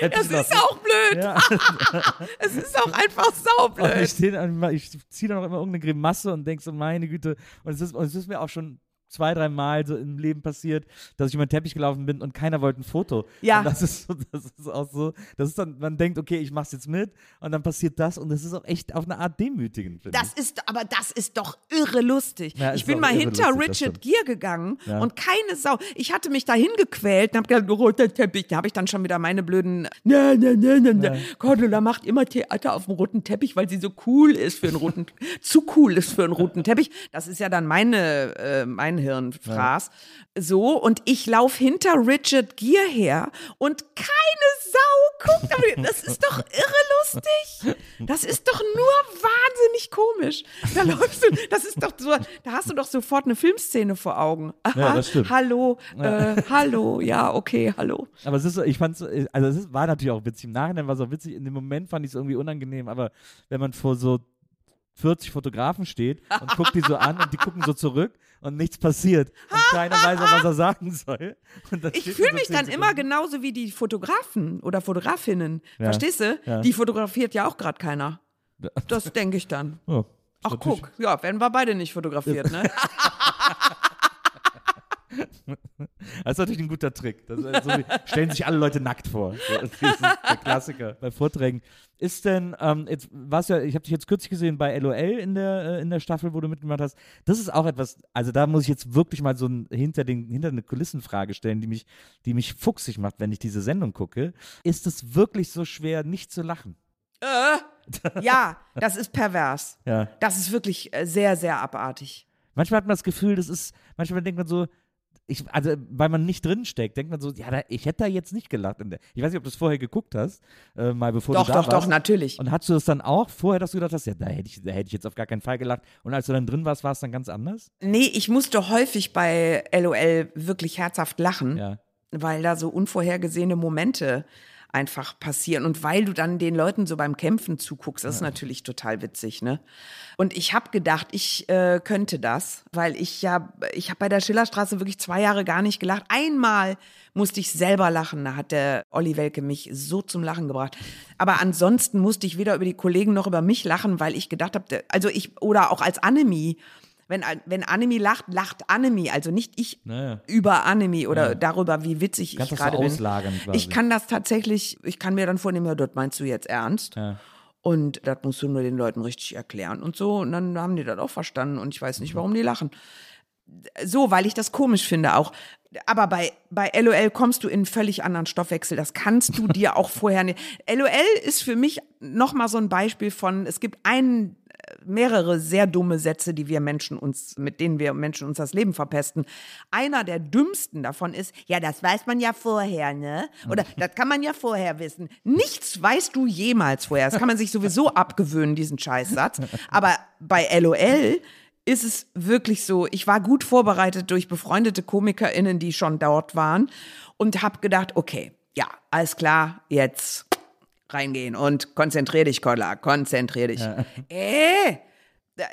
es ist auch blöd. Ja. Es ist auch einfach Und saublöd. ich, dann immer- ich ziehe dann auch immer irgendeine Grimasse und denke so, meine Güte. Und es, ist, und es ist mir auch schon zwei, drei Mal so im Leben passiert, dass ich über den Teppich gelaufen bin und keiner wollte ein Foto. Ja. Und das ist so, das ist auch so, das ist dann, man denkt, okay, ich mach's jetzt mit und dann passiert das und das ist auch echt auf eine Art demütigend, Das ist, aber das ist doch irre lustig. Ja, ich bin mal hinter Richard. Gere gegangen Ja. und keine Sau. Ich hatte mich dahin gequält und hab gedacht, roter Teppich. Da habe ich dann schon wieder meine blöden, ne, ne, ne, ne, ne. Cordula macht immer Theater auf dem roten Teppich, weil sie so cool ist für einen roten, zu cool ist für einen roten Teppich. Das ist ja dann meine, äh, mein Hirnfraß. So, und ich laufe hinter Richard Gere her und keine Sau guckt. Aber das ist doch irre lustig. Das ist doch nur wahnsinnig komisch. Da läufst du, das ist doch so, da hast du doch sofort eine Filmszene vor Augen. Aha, Ja, das stimmt. Hallo, äh, hallo, ja, okay, hallo. Aber es ist, so- ich fand es, also es war natürlich auch witzig. Im Nachhinein war es auch witzig. In dem Moment fand ich es irgendwie unangenehm. Aber wenn man vor so 40 Fotografen steht und guckt die so an und die gucken so zurück und nichts passiert und keiner weiß, was er sagen soll. Ich fühle mich 10 dann immer genauso wie die Fotografen oder Fotografinnen. Ja. Verstehst du? Ja. Die fotografiert ja auch gerade keiner. Das denke ich dann. Oh, Ach guck, ja, werden wir beide nicht fotografiert, ne? Das ist natürlich ein guter Trick. Das ist so wie, stellen sich alle Leute nackt vor. Das ist der Klassiker bei Vorträgen. Ist denn, ähm, jetzt warst ja, ich habe dich jetzt kürzlich gesehen bei LOL in der, äh, in der Staffel, wo du mitgemacht hast. Das ist auch etwas, also da muss ich jetzt wirklich mal so ein, hinter, den, hinter eine Kulissenfrage stellen, die mich, die mich fuchsig macht, wenn ich diese Sendung gucke. Ist es wirklich so schwer, nicht zu lachen? äh, ja, das ist pervers. Ja. Das ist wirklich äh, sehr, sehr abartig. Manchmal hat man das Gefühl, das ist, manchmal denkt man so, ich, also weil man nicht drin steckt, denkt man so, ja, da, ich hätte da jetzt nicht gelacht. In der, ich weiß nicht, ob du es vorher geguckt hast, äh, mal bevor Doch, du da doch, warst. doch, natürlich. Und hast du das dann auch vorher, dass du gedacht hast, ja, da hätte ich, da hätte ich jetzt auf gar keinen Fall gelacht. Und als du dann drin warst, war es dann ganz anders? Nee, ich musste häufig bei LOL wirklich herzhaft lachen, Ja. weil da so unvorhergesehene Momente einfach passieren und weil du dann den Leuten so beim Kämpfen zuguckst, das ist natürlich total witzig, ne? Und ich habe gedacht, ich äh, könnte das, weil ich ja, ich habe bei der Schillerstraße wirklich zwei Jahre gar nicht gelacht. Einmal musste ich selber lachen, da hat der Olli Welke mich so zum Lachen gebracht. Aber ansonsten musste ich weder über die Kollegen noch über mich lachen, weil ich gedacht habe, also ich oder auch als Annemie. Wenn, wenn Annemie lacht, lacht Annemie. Also nicht ich Naja. über Annemie oder darüber, wie witzig Kannst ich das so gerade bin. quasi. Ich kann das tatsächlich, ich kann mir dann vornehmen, ja, das meinst du jetzt ernst? Ja. Und das musst du nur den Leuten richtig erklären und so. Und dann haben die das auch verstanden und ich weiß nicht, warum die lachen. So, weil ich das komisch finde auch. Aber bei, bei LOL kommst du in einen völlig anderen Stoffwechsel. Das kannst du dir auch vorher nicht. LOL ist für mich nochmal so ein Beispiel von, es gibt einen, mehrere sehr dumme Sätze, die wir Menschen uns, mit denen wir Menschen uns das Leben verpesten. Einer der dümmsten davon ist, ja, das weiß man ja vorher, ne? Oder das kann man ja vorher wissen. Nichts weißt du jemals vorher. Das kann man sich sowieso abgewöhnen, diesen Scheißsatz. Aber bei LOL ist es wirklich so, ich war gut vorbereitet durch befreundete KomikerInnen, die schon dort waren und habe gedacht, okay, ja, alles klar, jetzt reingehen und konzentrier dich, Kolla, konzentrier dich. Äh,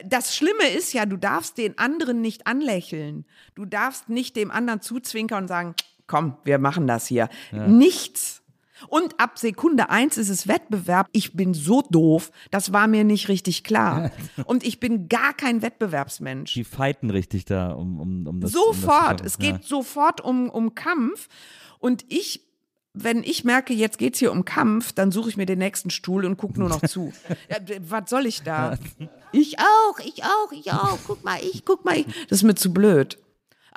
das Schlimme ist ja, du darfst den anderen nicht anlächeln. Du darfst nicht dem anderen zuzwinkern und sagen, komm, wir machen das hier. Nichts. Und ab Sekunde eins ist es Wettbewerb. Ich bin so doof, das war mir nicht richtig klar. Und ich bin gar kein Wettbewerbsmensch. Die fighten richtig da um, um, um das. um das Sofort. es geht Ja. sofort um, um Kampf. Und ich, wenn ich merke, jetzt geht's hier um Kampf, dann suche ich mir den nächsten Stuhl und gucke nur noch zu. ja, was soll ich da? Ich auch, ich auch, ich auch. Guck mal, ich, guck mal, ich. Das ist mir zu blöd.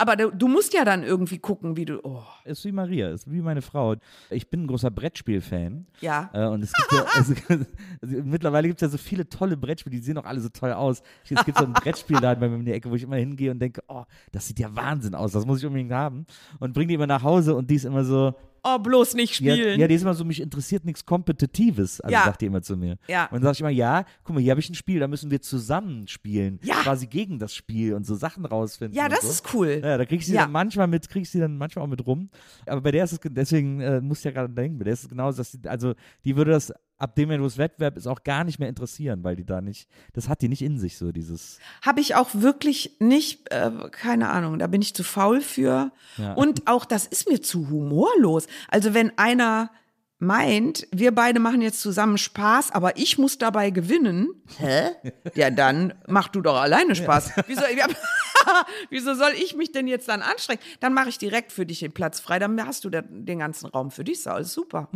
Aber du, du musst ja dann irgendwie gucken, wie du. Oh. Ist wie Maria, ist wie meine Frau. Ich bin ein großer Brettspiel-Fan. Ja. Äh, und es gibt ja, also, also, mittlerweile gibt es ja so viele tolle Brettspiele, die sehen auch alle so toll aus. Es gibt so ein Brettspielladen bei mir in der Ecke, wo ich immer hingehe und denke, oh, das sieht ja Wahnsinn aus, das muss ich unbedingt haben. Und bringe die immer nach Hause und die ist immer so, Oh, bloß nicht ja, spielen. ja, die ist immer so, mich interessiert nichts Kompetitives, also Ja. sagt die immer zu mir. Ja. Und dann sage ich immer, ja, guck mal, hier habe ich ein Spiel, da müssen wir zusammen spielen. Ja. Quasi gegen das Spiel und so Sachen rausfinden. Ja, das so. ist cool. Ja, da kriegst du Ja. dann manchmal mit, kriegst du dann manchmal auch mit rum. Aber bei der ist es, ge- deswegen äh, musst du ja gerade denken, bei der ist es genauso, dass die, also die würde das ab dem Moment, wo es Wettbewerb ist, auch gar nicht mehr interessieren, weil die da nicht, das hat die nicht in sich, so dieses. Habe ich auch wirklich nicht, äh, keine Ahnung, da bin ich zu faul für. Ja. Und auch das ist mir zu humorlos. Also wenn einer meint, wir beide machen jetzt zusammen Spaß, aber ich muss dabei gewinnen, hä? Ja, dann mach du doch alleine Spaß. Wieso, ja, wieso soll ich mich denn jetzt dann anstrengen? Dann mache ich direkt für dich den Platz frei, dann hast du den ganzen Raum für dich, ist alles super.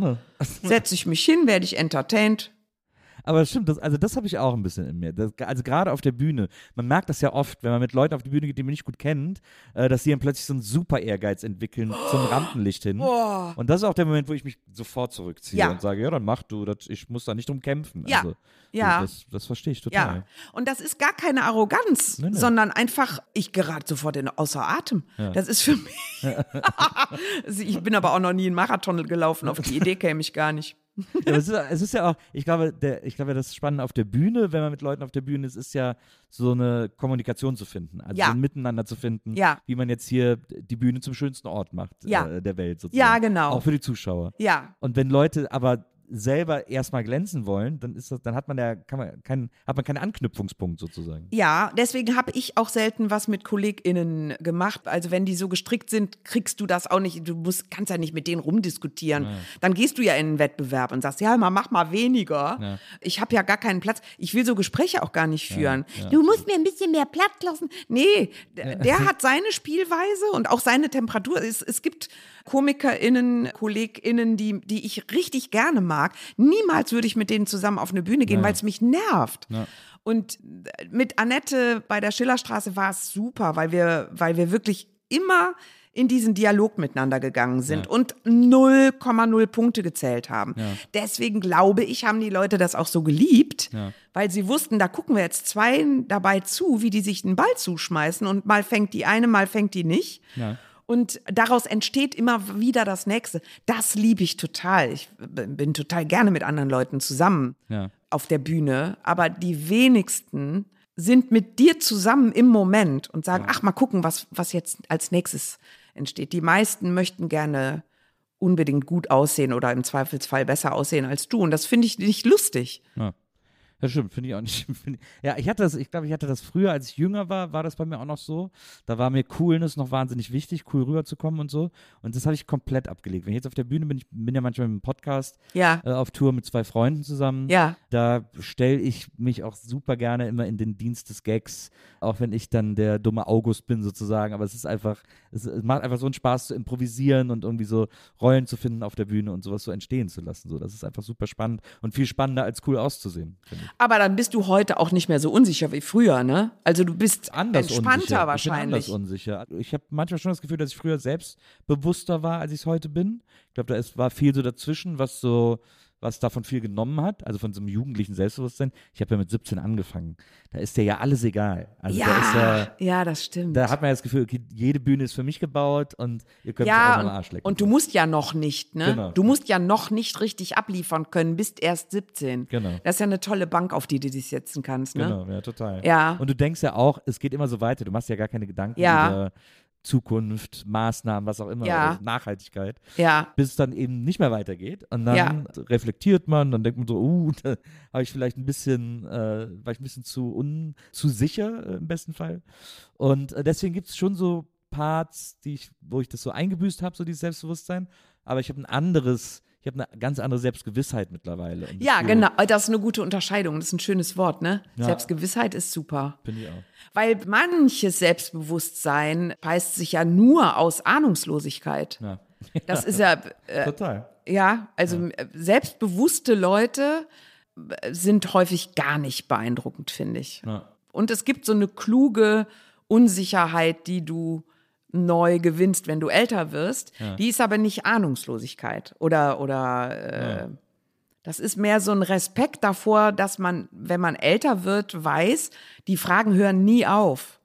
Setze ich mich hin, werde ich entertained. Aber das stimmt, das, also das habe ich auch ein bisschen in mir. Das, also gerade auf der Bühne. Man merkt das ja oft, wenn man mit Leuten auf die Bühne geht, die man nicht gut kennt, äh, dass sie dann plötzlich so einen super Ehrgeiz entwickeln zum Rampenlicht hin. Und das ist auch der Moment, wo ich mich sofort zurückziehe Ja. und sage, ja, dann mach du, das, ich muss da nicht drum kämpfen. Ja. Also, Ja. Das, das verstehe ich total. Ja, und das ist gar keine Arroganz, Nee, nee. sondern einfach, ich gerate sofort in, außer Atem. Das ist für mich. Also ich bin aber auch noch nie einen Marathon gelaufen, auf die Idee käme ich gar nicht. Ja, es, ist, es ist ja auch, ich glaube, der, ich glaube, das Spannende auf der Bühne, wenn man mit Leuten auf der Bühne ist, ist ja so eine Kommunikation zu finden, also Ja. so ein Miteinander zu finden, Ja. wie man jetzt hier die Bühne zum schönsten Ort macht äh, der Welt sozusagen. Ja, genau. Auch für die Zuschauer. Ja, Und wenn Leute aber selber erstmal glänzen wollen, dann ist das, dann hat man ja, kann man kein, hat man keinen Anknüpfungspunkt sozusagen. ja, deswegen habe ich auch selten was mit KollegInnen gemacht. Also wenn die so gestrickt sind, kriegst du das auch nicht. Du musst, kannst ja nicht mit denen rumdiskutieren. Dann gehst du ja in einen Wettbewerb und sagst, ja, mal mach mal weniger. Ich habe ja gar keinen Platz. Ich will so Gespräche auch gar nicht führen. Du musst mir ein bisschen mehr Platz lassen. Nee, der, der hat seine Spielweise und auch seine Temperatur. Es, es gibt KomikerInnen, KollegInnen, die, die ich richtig gerne mag. Niemals würde ich mit denen zusammen auf eine Bühne gehen, weil es mich nervt. Und mit Annette bei der Schillerstraße war es super, weil wir, weil wir wirklich immer in diesen Dialog miteinander gegangen sind und 0,0 Punkte gezählt haben. Deswegen glaube ich, haben die Leute das auch so geliebt, weil sie wussten, da gucken wir jetzt zwei dabei zu, wie die sich den Ball zuschmeißen und mal fängt die eine, mal fängt die nicht. Ja. Und daraus entsteht immer wieder das Nächste. Das liebe ich total. Ich bin total gerne mit anderen Leuten zusammen Ja. auf der Bühne. Aber die wenigsten sind mit dir zusammen im Moment und sagen, ach, mal gucken, was, was jetzt als nächstes entsteht. Die meisten möchten gerne unbedingt gut aussehen oder im Zweifelsfall besser aussehen als du. Und das finde ich nicht lustig. Ja. Das stimmt, finde ich auch nicht. ich- Ja, ich hatte das, ich glaube, ich hatte das früher, als ich jünger war, war das bei mir auch noch so. Da war mir Coolness noch wahnsinnig wichtig, cool rüberzukommen und so. Und das habe ich komplett abgelegt. Wenn ich jetzt auf der Bühne bin, ich bin ja manchmal mit einem Podcast Ja. äh, auf Tour mit zwei Freunden zusammen. Ja. Da stelle ich mich auch super gerne immer in den Dienst des Gags, auch wenn ich dann der dumme August bin sozusagen. Aber es ist einfach, es, es macht einfach so einen Spaß zu improvisieren und irgendwie so Rollen zu finden auf der Bühne und sowas so entstehen zu lassen. So, das ist einfach super spannend und viel spannender als cool auszusehen. Aber dann bist du heute auch nicht mehr so unsicher wie früher, ne? Also du bist anders entspannter unsicher. wahrscheinlich. Ich bin anders unsicher. Ich habe manchmal schon das Gefühl, dass ich früher selbstbewusster war, als ich es heute bin. Ich glaube, da ist, war viel so dazwischen, was so was davon viel genommen hat, also von so einem jugendlichen Selbstbewusstsein. Ich habe ja mit 17 angefangen. Da ist dir ja alles egal. Also da ist ja, ja, ja, das stimmt. da hat man ja das Gefühl, okay, jede Bühne ist für mich gebaut und ihr könnt mich auch ja, am Arsch lecken. und du musst ja noch nicht, ne? Genau. Du musst ja noch nicht richtig abliefern können, bist erst 17. Genau. Das ist ja eine tolle Bank, auf die du dich setzen kannst, ne? Genau, ja, total. Ja. Und du denkst ja auch, es geht immer so weiter. Du machst ja gar keine Gedanken Ja. über Zukunft, Maßnahmen, was auch immer, Ja. Nachhaltigkeit, Ja, bis es dann eben nicht mehr weitergeht. Und dann Ja. reflektiert man, dann denkt man so, uh, da habe ich vielleicht ein bisschen, äh, war ich ein bisschen zu un, zu sicher äh, im besten Fall. Und äh, deswegen gibt es schon so Parts, die ich, wo ich das so eingebüßt habe, so dieses Selbstbewusstsein. Aber ich habe ein anderes, ich habe eine ganz andere Selbstgewissheit mittlerweile. Ja, genau. Das ist eine gute Unterscheidung. Das ist ein schönes Wort, ne? Ja. Selbstgewissheit ist super. Bin ich auch. Weil manches Selbstbewusstsein speist sich ja nur aus Ahnungslosigkeit. Ja. Das ist ja, äh, Total. ja, also äh, selbstbewusste Leute äh, sind häufig gar nicht beeindruckend, finde ich. Ja. Und es gibt so eine kluge Unsicherheit, die du neu gewinnst, wenn du älter wirst. Die ist aber nicht Ahnungslosigkeit oder oder äh, das ist mehr so ein Respekt davor, dass man, wenn man älter wird, weiß, die Fragen hören nie auf.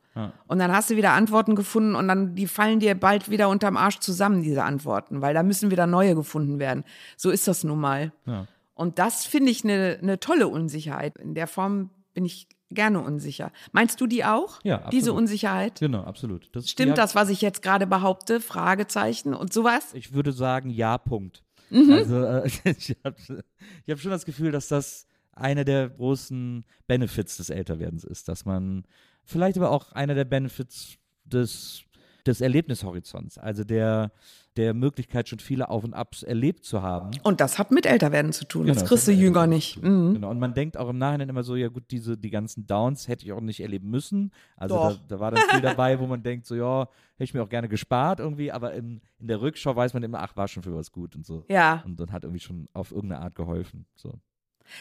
Und dann hast du wieder Antworten gefunden und dann die fallen dir bald wieder unterm Arsch zusammen, diese Antworten, weil da müssen wieder neue gefunden werden. So ist das nun mal. Ja. Und das finde ich eine eine tolle Unsicherheit. In der Form bin ich gerne unsicher. Meinst du die auch? Ja, absolut. Diese Unsicherheit? Genau, absolut. Das, Stimmt das, was ich jetzt gerade behaupte? Fragezeichen und sowas? Ich würde sagen, ja, Punkt. Mhm. Also äh, ich habe hab schon das Gefühl, dass das einer der großen Benefits des Älterwerdens ist, dass man vielleicht aber auch einer der Benefits des, des Erlebnishorizonts, also der, der Möglichkeit, schon viele Auf und Abs erlebt zu haben. Und das hat mit Älterwerden zu tun. Genau, das kriegst du jünger nicht. Mhm. Genau. Und man denkt auch im Nachhinein immer so, ja gut, diese, die ganzen Downs hätte ich auch nicht erleben müssen. Also da, da war dann viel dabei, wo man denkt, so ja, hätte ich mir auch gerne gespart irgendwie, aber in, in der Rückschau weiß man immer, ach, war schon für was gut und so. Ja, Und dann hat irgendwie schon auf irgendeine Art geholfen. So.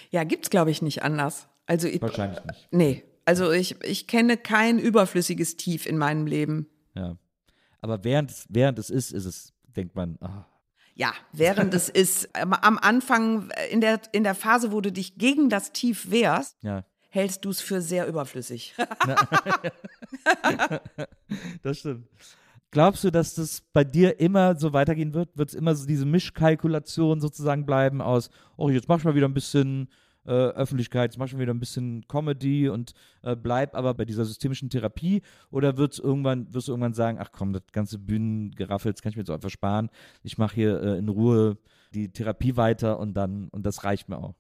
ja, gibt's glaube ich nicht anders. Also ich, Wahrscheinlich nicht. nee, also ich, ich kenne kein überflüssiges Tief in meinem Leben. Ja. Aber während, es- während es ist, ist es, denkt man, ah, Ja, während es ist, am am Anfang, äh, in der, in der Phase, wo du dich gegen das Tief wehrst, ja, hältst du es für sehr überflüssig. das stimmt. Glaubst du, dass das bei dir immer so weitergehen wird? Wird es immer so diese Mischkalkulation sozusagen bleiben aus, oh, jetzt mach ich mal wieder ein bisschen äh, Öffentlichkeit, jetzt mach mal wieder ein bisschen Comedy und äh, bleib aber bei dieser systemischen Therapie? Oder wird's irgendwann, wirst du irgendwann sagen, ach komm, das ganze Bühnengeraffel, das kann ich mir jetzt einfach sparen. Ich mache hier äh, in Ruhe die Therapie weiter und dann, und das reicht mir auch.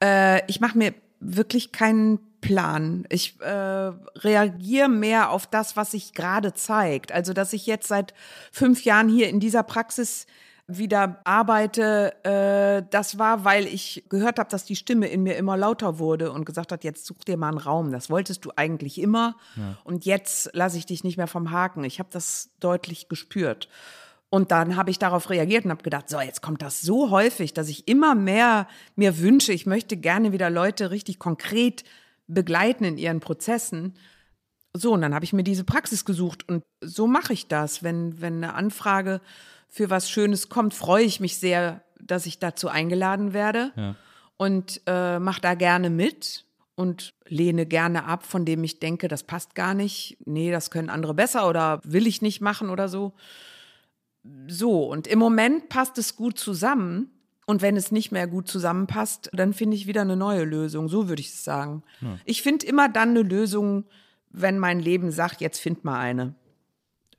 Äh, ich mache mir wirklich keinen Plan. Ich äh, reagiere mehr auf das, was sich gerade zeigt. Also, dass ich jetzt seit fünf Jahren hier in dieser Praxis wieder arbeite, äh, das war, weil ich gehört habe, dass die Stimme in mir immer lauter wurde und gesagt hat, jetzt such dir mal einen Raum. Das wolltest du eigentlich immer und jetzt lasse ich dich nicht mehr vom Haken. Ich habe das deutlich gespürt. Und dann habe ich darauf reagiert und habe gedacht, so, jetzt kommt das so häufig, dass ich immer mehr mir wünsche, ich möchte gerne wieder Leute richtig konkret begleiten in ihren Prozessen. So, und dann habe ich mir diese Praxis gesucht und so mache ich das. Wenn, wenn eine Anfrage für was Schönes kommt, freue ich mich sehr, dass ich dazu eingeladen werde Ja. und äh, mache da gerne mit und lehne gerne ab, von dem ich denke, das passt gar nicht. Nee, das können andere besser oder will ich nicht machen oder so. So, und im Moment passt es gut zusammen. Und wenn es nicht mehr gut zusammenpasst, dann finde ich wieder eine neue Lösung. So würde ich es sagen. Ich finde immer dann eine Lösung, wenn mein Leben sagt, jetzt find mal eine.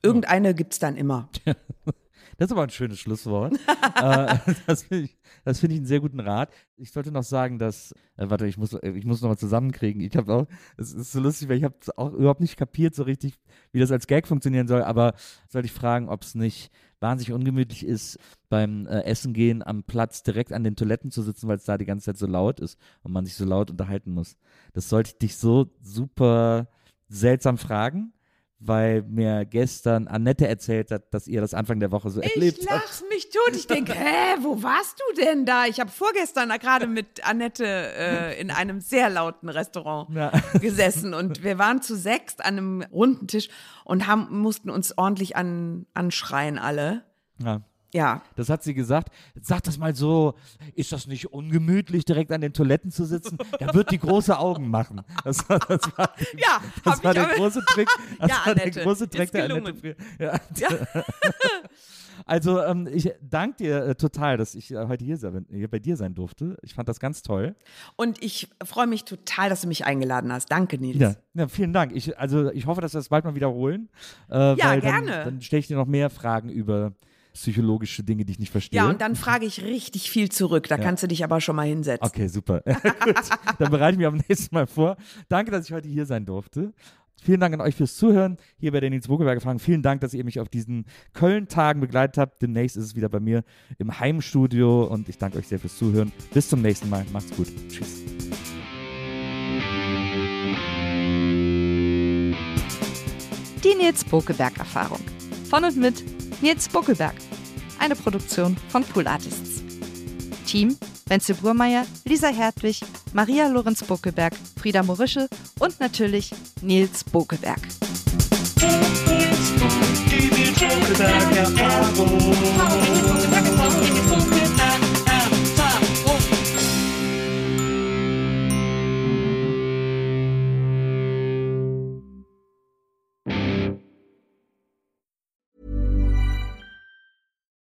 Irgendeine gibt's dann immer. Das ist aber ein schönes Schlusswort. äh, das finde ich, das finde ich einen sehr guten Rat. Ich sollte noch sagen, dass, äh, warte, ich muss, äh, ich muss noch mal zusammenkriegen. Ich habe auch, es ist so lustig, weil ich habe auch überhaupt nicht kapiert so richtig, wie das als Gag funktionieren soll. Aber sollte ich fragen, ob es nicht wahnsinnig ungemütlich ist, beim äh, Essen gehen am Platz direkt an den Toiletten zu sitzen, weil es da die ganze Zeit so laut ist und man sich so laut unterhalten muss. Das sollte ich dich so super seltsam fragen. Weil mir gestern Annette erzählt hat, dass ihr das Anfang der Woche so erlebt Ich habt. lach's mich tot. Ich denke, hä, wo warst du denn da? Ich habe vorgestern gerade mit Annette äh, in einem sehr lauten Restaurant Ja. gesessen und wir waren zu sechst an einem runden Tisch und haben, mussten uns ordentlich an, anschreien alle. Ja. Ja, Das hat sie gesagt. Sag das mal so, ist das nicht ungemütlich, direkt an den Toiletten zu sitzen? Da wird die große Augen machen. Das war, das war, ja, das war der große Trick. Das Ja, war der Annette, große ist Trick der. Annette. Ja. Ja. Also ähm, ich danke dir äh, total, dass ich äh, heute hier, sein, hier bei dir sein durfte. Ich fand das ganz toll. Und ich freue mich total, dass du mich eingeladen hast. Danke, Nils. Ja, ja vielen Dank. Ich, also ich hoffe, dass wir das bald mal wiederholen. Äh, Ja, gerne. Dann, dann stelle ich dir noch mehr Fragen über psychologische Dinge, die ich nicht verstehe. Ja, und dann frage ich richtig viel zurück. Da kannst du dich aber schon mal hinsetzen. Okay, super. Gut, dann bereite ich mich am nächsten Mal vor. Danke, dass ich heute hier sein durfte. Vielen Dank an euch fürs Zuhören hier bei der Nils Bogelberger Fragen. Vielen Dank, dass ihr mich auf diesen Köln-Tagen begleitet habt. Demnächst ist es wieder bei mir im Heimstudio und ich danke euch sehr fürs Zuhören. Bis zum nächsten Mal. Macht's gut. Tschüss. Die Nils Bokelberg Erfahrung. Von und mit Nils Bokelberg. Eine Produktion von Pool Artists. Team Wenzel Burmeier, Lisa Hertwig, Maria Lorenz Bokelberg, Frieda Morische und natürlich Nils Bokelberg.